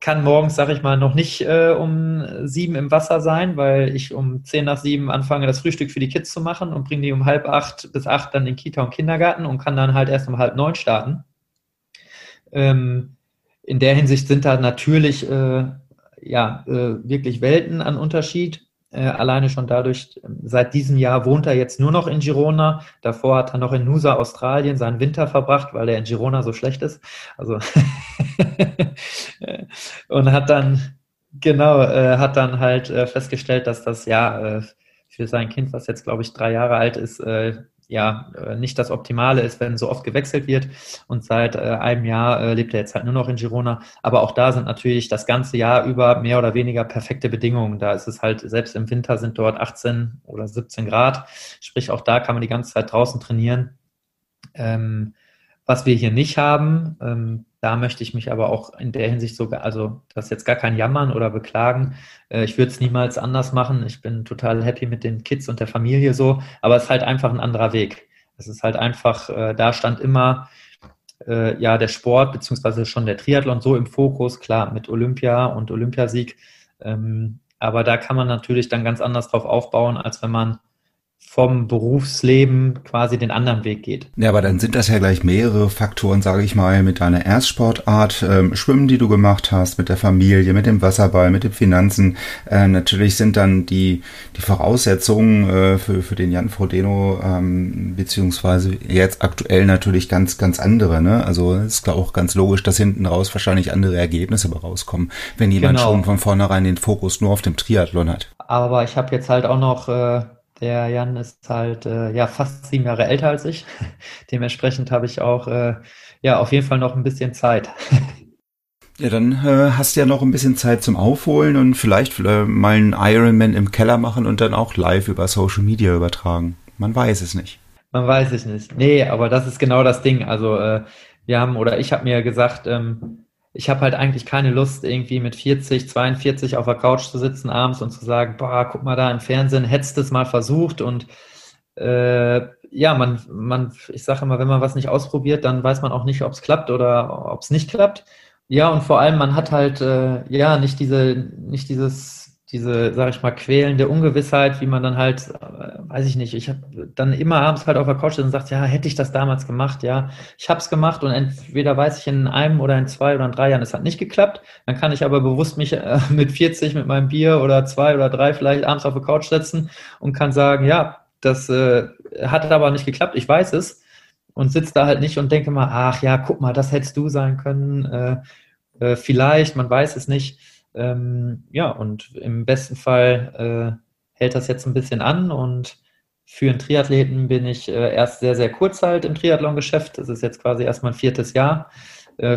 kann morgens, sag ich mal, noch nicht äh, um sieben im Wasser sein, weil ich um zehn nach sieben anfange, das Frühstück für die Kids zu machen und bringe die um halb acht bis acht dann in Kita und Kindergarten und kann dann halt erst um halb neun starten. Ähm, in der Hinsicht sind da natürlich äh, ja, äh, wirklich Welten an Unterschied. Äh, alleine schon dadurch, seit diesem Jahr wohnt er jetzt nur noch in Girona. Davor hat er noch in Nusa, Australien, seinen Winter verbracht, weil er in Girona so schlecht ist. Also und hat dann, genau, äh, hat dann halt äh, festgestellt, dass das ja äh, für sein Kind, was jetzt, glaube ich, drei Jahre alt ist, äh, ja äh, nicht das Optimale ist, wenn so oft gewechselt wird. Und seit äh, einem Jahr äh, lebt er jetzt halt nur noch in Girona. Aber auch da sind natürlich das ganze Jahr über mehr oder weniger perfekte Bedingungen. Da ist es halt, selbst im Winter sind dort 18 oder 17 Grad. Sprich, auch da kann man die ganze Zeit draußen trainieren. Ähm, was wir hier nicht haben, ähm, da möchte ich mich aber auch in der Hinsicht sogar, also das ist jetzt gar kein Jammern oder Beklagen. Äh, ich würde es niemals anders machen. Ich bin total happy mit den Kids und der Familie so, aber es ist halt einfach ein anderer Weg. Es ist halt einfach, äh, da stand immer äh, ja der Sport beziehungsweise schon der Triathlon so im Fokus, klar mit Olympia und Olympiasieg. Ähm, aber da kann man natürlich dann ganz anders drauf aufbauen, als wenn man vom Berufsleben quasi den anderen Weg geht.
Ja, aber dann sind das ja gleich mehrere Faktoren, sage ich mal, mit deiner Erstsportart, ähm, Schwimmen, die du gemacht hast, mit der Familie, mit dem Wasserball, mit den Finanzen. Äh, natürlich sind dann die, die Voraussetzungen äh, für, für den Jan Frodeno, ähm, beziehungsweise jetzt aktuell natürlich ganz, ganz andere. Ne? Also es ist auch ganz logisch, dass hinten raus wahrscheinlich andere Ergebnisse rauskommen, wenn jemand genau. schon von vornherein den Fokus nur auf dem Triathlon hat.
Aber ich habe jetzt halt auch noch äh, der Jan ist halt äh, ja fast sieben Jahre älter als ich. Dementsprechend habe ich auch äh, ja auf jeden Fall noch ein bisschen Zeit.
Ja, dann äh, hast du ja noch ein bisschen Zeit zum Aufholen und vielleicht äh, mal einen Ironman im Keller machen und dann auch live über Social Media übertragen. Man weiß es nicht.
Man weiß es nicht. Nee, aber das ist genau das Ding. Also äh, wir haben oder ich habe mir gesagt, ähm, ich habe halt eigentlich keine Lust, irgendwie mit 40, 42 auf der Couch zu sitzen abends und zu sagen, boah, guck mal da im Fernsehen, hättest es mal versucht und äh, ja, man, man, ich sage immer, wenn man was nicht ausprobiert, dann weiß man auch nicht, ob es klappt oder ob es nicht klappt. Ja, und vor allem, man hat halt äh, ja nicht diese, nicht dieses diese, sag ich mal, quälende Ungewissheit, wie man dann halt, äh, weiß ich nicht, ich habe dann immer abends halt auf der Couch und sagt, ja, hätte ich das damals gemacht, ja, ich habe es gemacht und entweder weiß ich in einem oder in zwei oder in drei Jahren, es hat nicht geklappt, dann kann ich aber bewusst mich äh, mit 40 mit meinem Bier oder zwei oder drei vielleicht abends auf der Couch setzen und kann sagen, ja, das äh, hat aber nicht geklappt, ich weiß es. Und sitze da halt nicht und denke mal, ach ja, guck mal, das hättest du sein können, äh, äh, vielleicht, man weiß es nicht ähm, ja, und im besten Fall äh, hält das jetzt ein bisschen an und für einen Triathleten bin ich äh, erst sehr, sehr kurz halt im Triathlon-Geschäft. Das ist jetzt quasi erst mein viertes Jahr. Äh,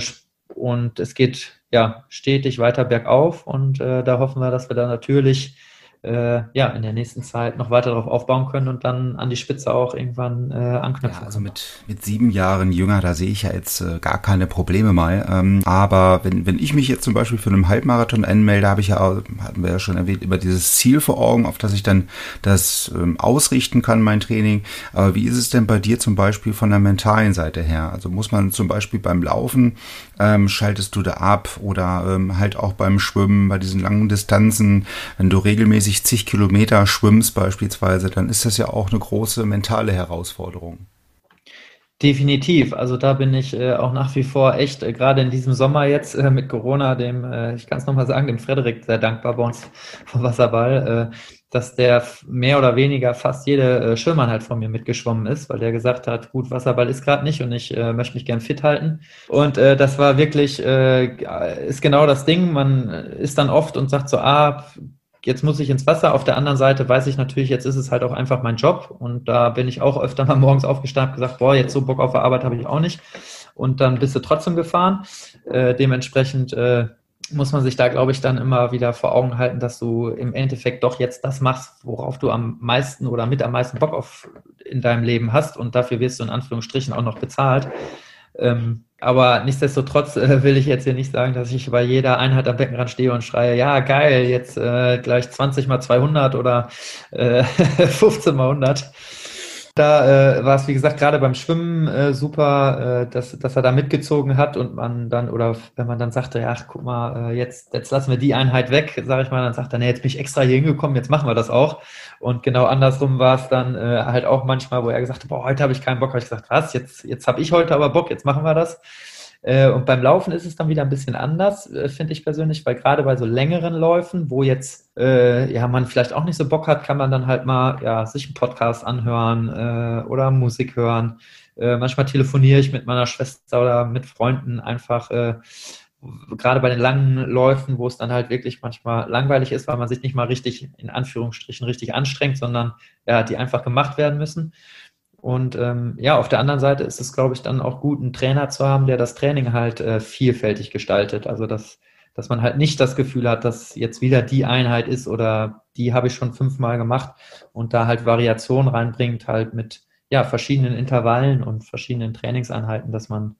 und es geht ja stetig weiter bergauf und äh, da hoffen wir, dass wir da natürlich äh, ja, in der nächsten Zeit noch weiter darauf aufbauen können und dann an die Spitze auch irgendwann äh, anknüpfen. Ja,
also mit, mit sieben Jahren jünger, da sehe ich ja jetzt äh, gar keine Probleme mal. Ähm, aber wenn, wenn ich mich jetzt zum Beispiel für einen Halbmarathon anmelde, habe ich ja, hatten wir ja schon erwähnt, über dieses Ziel vor Augen, auf das ich dann das ähm, ausrichten kann, mein Training. Aber wie ist es denn bei dir zum Beispiel von der mentalen Seite her? Also muss man zum Beispiel beim Laufen, ähm, schaltest du da ab oder ähm, halt auch beim Schwimmen, bei diesen langen Distanzen, wenn du regelmäßig 60 Kilometer schwimmst beispielsweise, dann ist das ja auch eine große mentale Herausforderung.
Definitiv. Also da bin ich äh, auch nach wie vor echt, äh, gerade in diesem Sommer jetzt äh, mit Corona, dem, äh, ich kann es nochmal sagen, dem Frederik sehr dankbar bei uns vom Wasserball, äh, dass der mehr oder weniger fast jede äh, Schwimmeinheit von mir mitgeschwommen ist, weil der gesagt hat, gut, Wasserball ist gerade nicht und ich äh, möchte mich gern fit halten. Und äh, das war wirklich, äh, ist genau das Ding. Man ist dann oft und sagt so, ah, jetzt muss ich ins Wasser. Auf der anderen Seite weiß ich natürlich, jetzt ist es halt auch einfach mein Job. Und da bin ich auch öfter mal morgens aufgestanden und gesagt, boah, jetzt so Bock auf Arbeit habe ich auch nicht. Und dann bist du trotzdem gefahren. Äh, dementsprechend äh, muss man sich da, glaube ich, dann immer wieder vor Augen halten, dass du im Endeffekt doch jetzt das machst, worauf du am meisten oder mit am meisten Bock auf in deinem Leben hast. Und dafür wirst du in Anführungsstrichen auch noch bezahlt. Ähm, aber nichtsdestotrotz äh, will ich jetzt hier nicht sagen, dass ich bei jeder Einheit am Beckenrand stehe und schreie, ja, geil, jetzt äh, gleich 20 mal 200 oder äh, 15 mal 100. Da äh, war es, wie gesagt, gerade beim Schwimmen äh, super, äh, dass, dass er da mitgezogen hat und man dann, oder wenn man dann sagte, ach, guck mal, äh, jetzt, jetzt lassen wir die Einheit weg, sage ich mal, dann sagt er, nee, jetzt bin ich extra hier hingekommen, jetzt machen wir das auch. Und genau andersrum war es dann äh, halt auch manchmal, wo er gesagt hat, boah, heute habe ich keinen Bock, habe ich gesagt, was, jetzt, jetzt habe ich heute aber Bock, jetzt machen wir das. Äh, und beim Laufen ist es dann wieder ein bisschen anders, äh, finde ich persönlich, weil gerade bei so längeren Läufen, wo jetzt äh, ja man vielleicht auch nicht so Bock hat, kann man dann halt mal ja, sich einen Podcast anhören äh, oder Musik hören. Äh, manchmal telefoniere ich mit meiner Schwester oder mit Freunden einfach äh, gerade bei den langen Läufen, wo es dann halt wirklich manchmal langweilig ist, weil man sich nicht mal richtig, in Anführungsstrichen, richtig anstrengt, sondern ja, die einfach gemacht werden müssen. Und ähm, ja, auf der anderen Seite ist es, glaube ich, dann auch gut, einen Trainer zu haben, der das Training halt äh, vielfältig gestaltet. Also dass, dass man halt nicht das Gefühl hat, dass jetzt wieder die Einheit ist oder die habe ich schon fünfmal gemacht und da halt Variation reinbringt, halt mit ja, verschiedenen Intervallen und verschiedenen Trainingseinheiten, dass man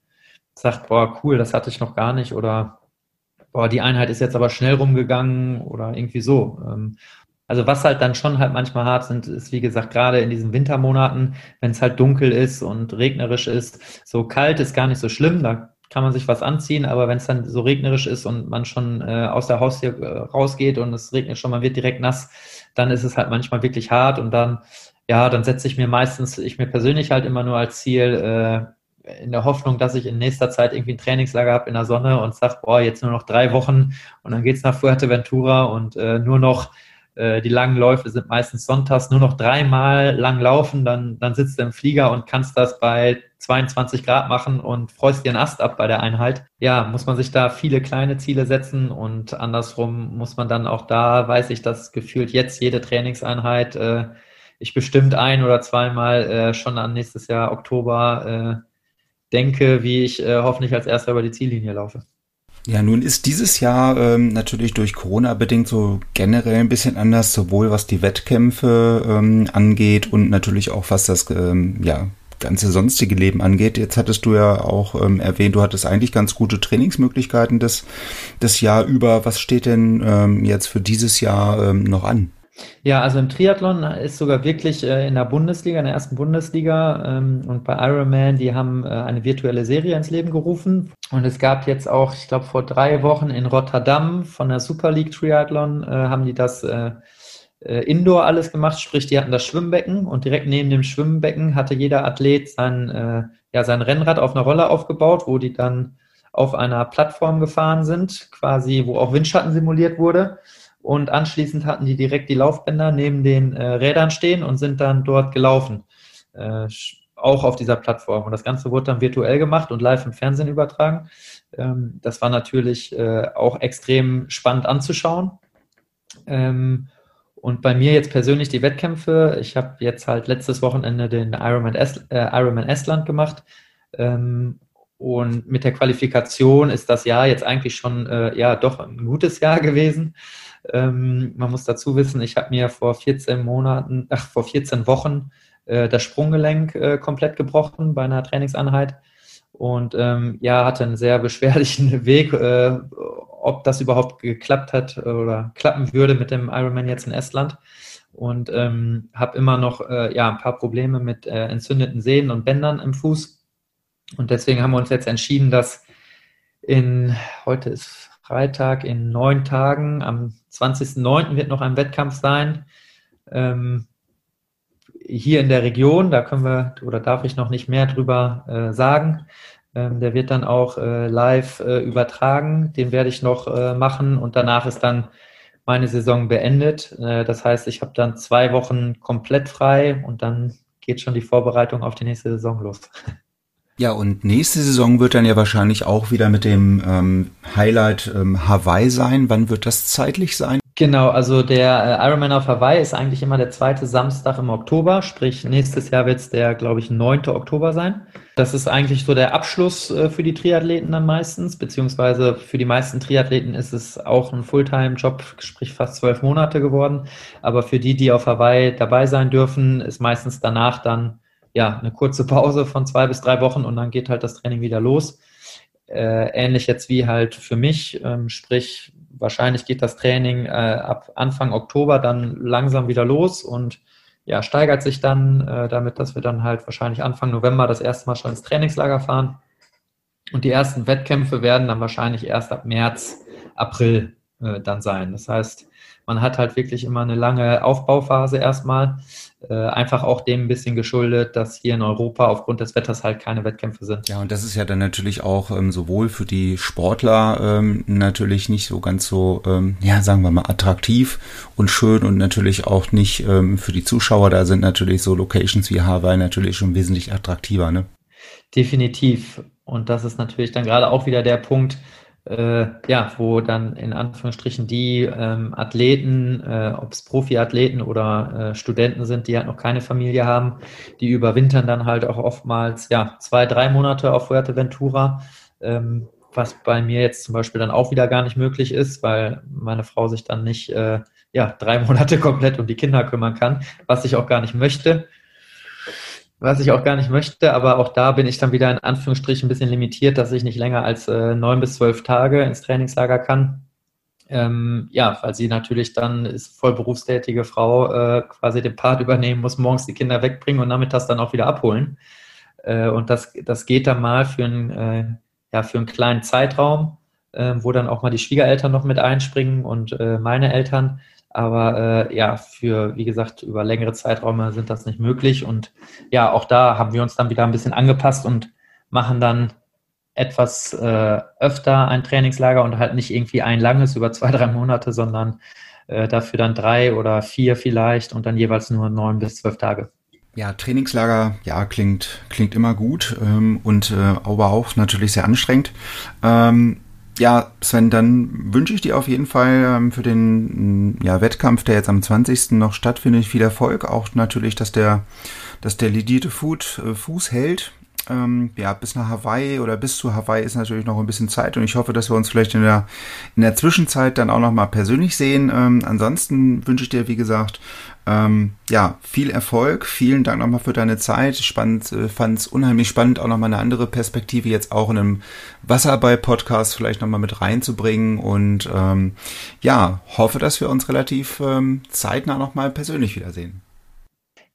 sagt, boah, cool, das hatte ich noch gar nicht oder boah, die Einheit ist jetzt aber schnell rumgegangen oder irgendwie so. Ähm, also was halt dann schon halt manchmal hart sind, ist wie gesagt gerade in diesen Wintermonaten, wenn es halt dunkel ist und regnerisch ist. So kalt ist gar nicht so schlimm, da kann man sich was anziehen, aber wenn es dann so regnerisch ist und man schon äh, aus der Haustür äh, rausgeht und es regnet schon, man wird direkt nass, dann ist es halt manchmal wirklich hart und dann ja, dann setze ich mir meistens, ich mir persönlich halt immer nur als Ziel, äh, in der Hoffnung, dass ich in nächster Zeit irgendwie ein Trainingslager habe in der Sonne und sage, boah, jetzt nur noch drei Wochen und dann geht's nach Fuerteventura und äh, nur noch die langen Läufe sind meistens sonntags, nur noch dreimal lang laufen, dann, dann sitzt du im Flieger und kannst das bei 22 Grad machen und freust dir einen Ast ab bei der Einheit. Ja, muss man sich da viele kleine Ziele setzen und andersrum muss man dann auch da, weiß ich, dass gefühlt jetzt jede Trainingseinheit äh, ich bestimmt ein oder zweimal äh, schon an nächstes Jahr Oktober äh, denke, wie ich äh, hoffentlich als erster über die Ziellinie laufe.
Ja, nun ist dieses Jahr ähm, natürlich durch Corona bedingt so generell ein bisschen anders, sowohl was die Wettkämpfe ähm, angeht und natürlich auch was das ähm, ja ganze sonstige Leben angeht. Jetzt hattest du ja auch ähm, erwähnt, du hattest eigentlich ganz gute Trainingsmöglichkeiten das, das Jahr über. Was steht denn ähm, jetzt für dieses Jahr ähm, noch an?
Ja, also im Triathlon ist sogar wirklich äh, in der Bundesliga, in der ersten Bundesliga ähm, und bei Ironman, die haben äh, eine virtuelle Serie ins Leben gerufen. Und es gab jetzt auch, ich glaube, vor drei Wochen in Rotterdam von der Super League Triathlon, äh, haben die das äh, äh, Indoor alles gemacht, sprich, die hatten das Schwimmbecken und direkt neben dem Schwimmbecken hatte jeder Athlet sein, äh, ja, sein Rennrad auf einer Rolle aufgebaut, wo die dann auf einer Plattform gefahren sind, quasi, wo auch Windschatten simuliert wurde und anschließend hatten die direkt die Laufbänder neben den äh, Rädern stehen und sind dann dort gelaufen, äh, auch auf dieser Plattform. Und das Ganze wurde dann virtuell gemacht und live im Fernsehen übertragen. Ähm, das war natürlich äh, auch extrem spannend anzuschauen. Ähm, und bei mir jetzt persönlich die Wettkämpfe. Ich habe jetzt halt letztes Wochenende den Ironman, Est äh, Ironman Estland gemacht. Ähm, und mit der Qualifikation ist das Jahr jetzt eigentlich schon äh, ja doch ein gutes Jahr gewesen. Ähm, man muss dazu wissen, ich habe mir vor 14 Monaten, ach, vor 14 Wochen äh, das Sprunggelenk äh, komplett gebrochen bei einer Trainingseinheit. Und ähm, ja, hatte einen sehr beschwerlichen Weg, äh, ob das überhaupt geklappt hat oder klappen würde mit dem Ironman jetzt in Estland. Und ähm, habe immer noch äh, ja, ein paar Probleme mit äh, entzündeten Sehnen und Bändern im Fuß und deswegen haben wir uns jetzt entschieden, dass in, heute ist Freitag in neun Tagen. Am 20.09. wird noch ein Wettkampf sein. Ähm, hier in der Region, da können wir oder darf ich noch nicht mehr drüber äh, sagen. Ähm, der wird dann auch äh, live äh, übertragen. Den werde ich noch äh, machen und danach ist dann meine Saison beendet. Äh, das heißt, ich habe dann zwei Wochen komplett frei und dann geht schon die Vorbereitung auf die nächste Saison los.
Ja, und nächste Saison wird dann ja wahrscheinlich auch wieder mit dem ähm, Highlight ähm, Hawaii sein. Wann wird das zeitlich sein?
Genau, also der äh, Ironman auf Hawaii ist eigentlich immer der zweite Samstag im Oktober, sprich nächstes Jahr wird es der, glaube ich, 9. Oktober sein. Das ist eigentlich so der Abschluss äh, für die Triathleten dann meistens, beziehungsweise für die meisten Triathleten ist es auch ein Fulltime-Job, sprich fast zwölf Monate geworden. Aber für die, die auf Hawaii dabei sein dürfen, ist meistens danach dann ja, eine kurze Pause von zwei bis drei Wochen und dann geht halt das Training wieder los. Äh, ähnlich jetzt wie halt für mich, ähm, sprich, wahrscheinlich geht das Training äh, ab Anfang Oktober dann langsam wieder los und ja, steigert sich dann, äh, damit, dass wir dann halt wahrscheinlich Anfang November das erste Mal schon ins Trainingslager fahren. Und die ersten Wettkämpfe werden dann wahrscheinlich erst ab März, April äh, dann sein. Das heißt, man hat halt wirklich immer eine lange Aufbauphase erstmal. Äh, einfach auch dem ein bisschen geschuldet, dass hier in Europa aufgrund des Wetters halt keine Wettkämpfe sind.
Ja, und das ist ja dann natürlich auch ähm, sowohl für die Sportler ähm, natürlich nicht so ganz so, ähm, ja, sagen wir mal, attraktiv und schön und natürlich auch nicht ähm, für die Zuschauer. Da sind natürlich so Locations wie Hawaii natürlich schon wesentlich attraktiver, ne?
Definitiv. Und das ist natürlich dann gerade auch wieder der Punkt, äh, ja, wo dann in Anführungsstrichen die ähm, Athleten, äh, ob es Profiathleten oder äh, Studenten sind, die halt noch keine Familie haben, die überwintern dann halt auch oftmals ja zwei, drei Monate auf Fuerteventura, ähm, was bei mir jetzt zum Beispiel dann auch wieder gar nicht möglich ist, weil meine Frau sich dann nicht äh, ja drei Monate komplett um die Kinder kümmern kann, was ich auch gar nicht möchte was ich auch gar nicht möchte, aber auch da bin ich dann wieder in Anführungsstrichen ein bisschen limitiert, dass ich nicht länger als äh, neun bis zwölf Tage ins Trainingslager kann. Ähm, ja, weil sie natürlich dann ist voll berufstätige Frau äh, quasi den Part übernehmen muss, morgens die Kinder wegbringen und nachmittags dann auch wieder abholen. Äh, und das, das geht dann mal für, ein, äh, ja, für einen kleinen Zeitraum, äh, wo dann auch mal die Schwiegereltern noch mit einspringen und meine Eltern. Aber äh, ja, für, wie gesagt, über längere Zeiträume sind das nicht möglich. Und ja, auch da haben wir uns dann wieder ein bisschen angepasst und machen dann etwas äh, öfter ein Trainingslager und halt nicht irgendwie ein langes über zwei, drei Monate, sondern äh, dafür dann drei oder vier vielleicht und dann jeweils nur neun bis zwölf Tage.
Ja, Trainingslager, ja, klingt, klingt immer gut ähm, und äh, aber auch natürlich sehr anstrengend. Ähm, ja, Sven, dann wünsche ich dir auf jeden Fall ähm, für den mm, ja, Wettkampf, der jetzt am 20. noch stattfindet, viel Erfolg. Auch natürlich, dass der, dass der lidierte Food, äh, Fuß hält. Ähm, ja, bis nach Hawaii oder bis zu Hawaii ist natürlich noch ein bisschen Zeit und ich hoffe, dass wir uns vielleicht in der, in der Zwischenzeit dann auch noch mal persönlich sehen. Ähm, ansonsten wünsche ich dir, wie gesagt, ähm, ja, viel Erfolg. Vielen Dank nochmal für deine Zeit. Spannend, äh, fand es unheimlich spannend, auch nochmal eine andere Perspektive jetzt auch in einem Wasserball-Podcast vielleicht nochmal mit reinzubringen. Und ähm, ja, hoffe, dass wir uns relativ ähm, zeitnah nochmal persönlich wiedersehen.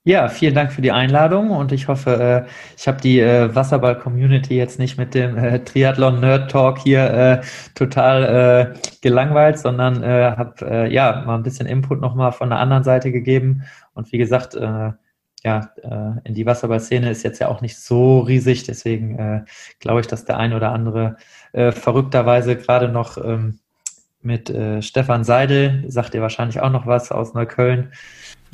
Ja, vielen Dank für die Einladung und ich hoffe, äh, ich habe die äh, Wasserball-Community jetzt nicht mit dem äh, Triathlon-Nerd-Talk hier äh, total äh, gelangweilt, sondern äh, habe äh, ja mal ein bisschen Input nochmal von der anderen Seite gegeben. Und wie gesagt, äh, ja, äh, in die Wasserball-Szene ist jetzt ja auch nicht so riesig, deswegen äh, glaube ich, dass der ein oder andere äh, verrückterweise gerade noch ähm, mit äh, Stefan Seidel, sagt ihr wahrscheinlich auch noch was aus Neukölln,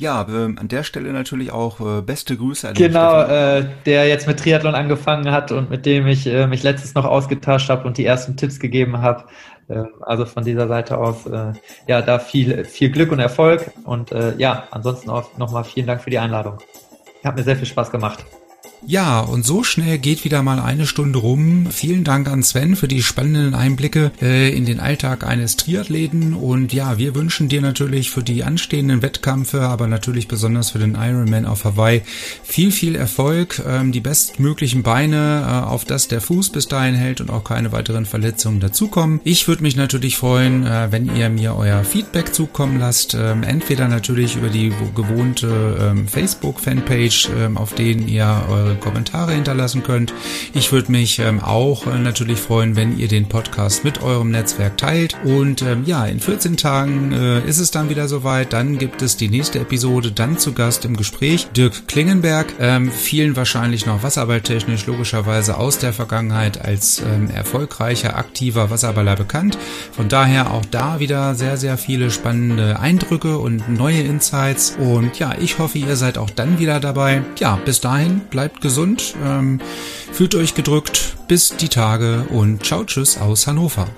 ja, äh, an der Stelle natürlich auch äh, beste Grüße
an Genau, äh, der jetzt mit Triathlon angefangen hat und mit dem ich äh, mich letztes noch ausgetauscht habe und die ersten Tipps gegeben habe. Ähm, also von dieser Seite aus, äh, ja, da viel, viel Glück und Erfolg und äh, ja, ansonsten auch nochmal vielen Dank für die Einladung. Hat mir sehr viel Spaß gemacht.
Ja, und so schnell geht wieder mal eine Stunde rum. Vielen Dank an Sven für die spannenden Einblicke äh, in den Alltag eines Triathleten. Und ja, wir wünschen dir natürlich für die anstehenden Wettkämpfe, aber natürlich besonders für den Ironman auf Hawaii viel, viel Erfolg, ähm, die bestmöglichen Beine, äh, auf dass der Fuß bis dahin hält und auch keine weiteren Verletzungen dazukommen. Ich würde mich natürlich freuen, äh, wenn ihr mir euer Feedback zukommen lasst. Ähm, entweder natürlich über die gewohnte ähm, Facebook-Fanpage, auf denen ihr eure eure Kommentare hinterlassen könnt. Ich würde mich ähm, auch äh, natürlich freuen, wenn ihr den Podcast mit eurem Netzwerk teilt. Und ähm, ja, in 14 Tagen äh, ist es dann wieder soweit. Dann gibt es die nächste Episode, dann zu Gast im Gespräch Dirk Klingenberg. Ähm, vielen wahrscheinlich noch wasserballtechnisch logischerweise aus der Vergangenheit als ähm, erfolgreicher, aktiver Wasserballer bekannt. Von daher auch da wieder sehr, sehr viele spannende Eindrücke und neue Insights. Und ja, ich hoffe, ihr seid auch dann wieder dabei. Ja, bis dahin bleibt gesund, ähm, fühlt euch gedrückt, bis die Tage und ciao tschüss aus Hannover.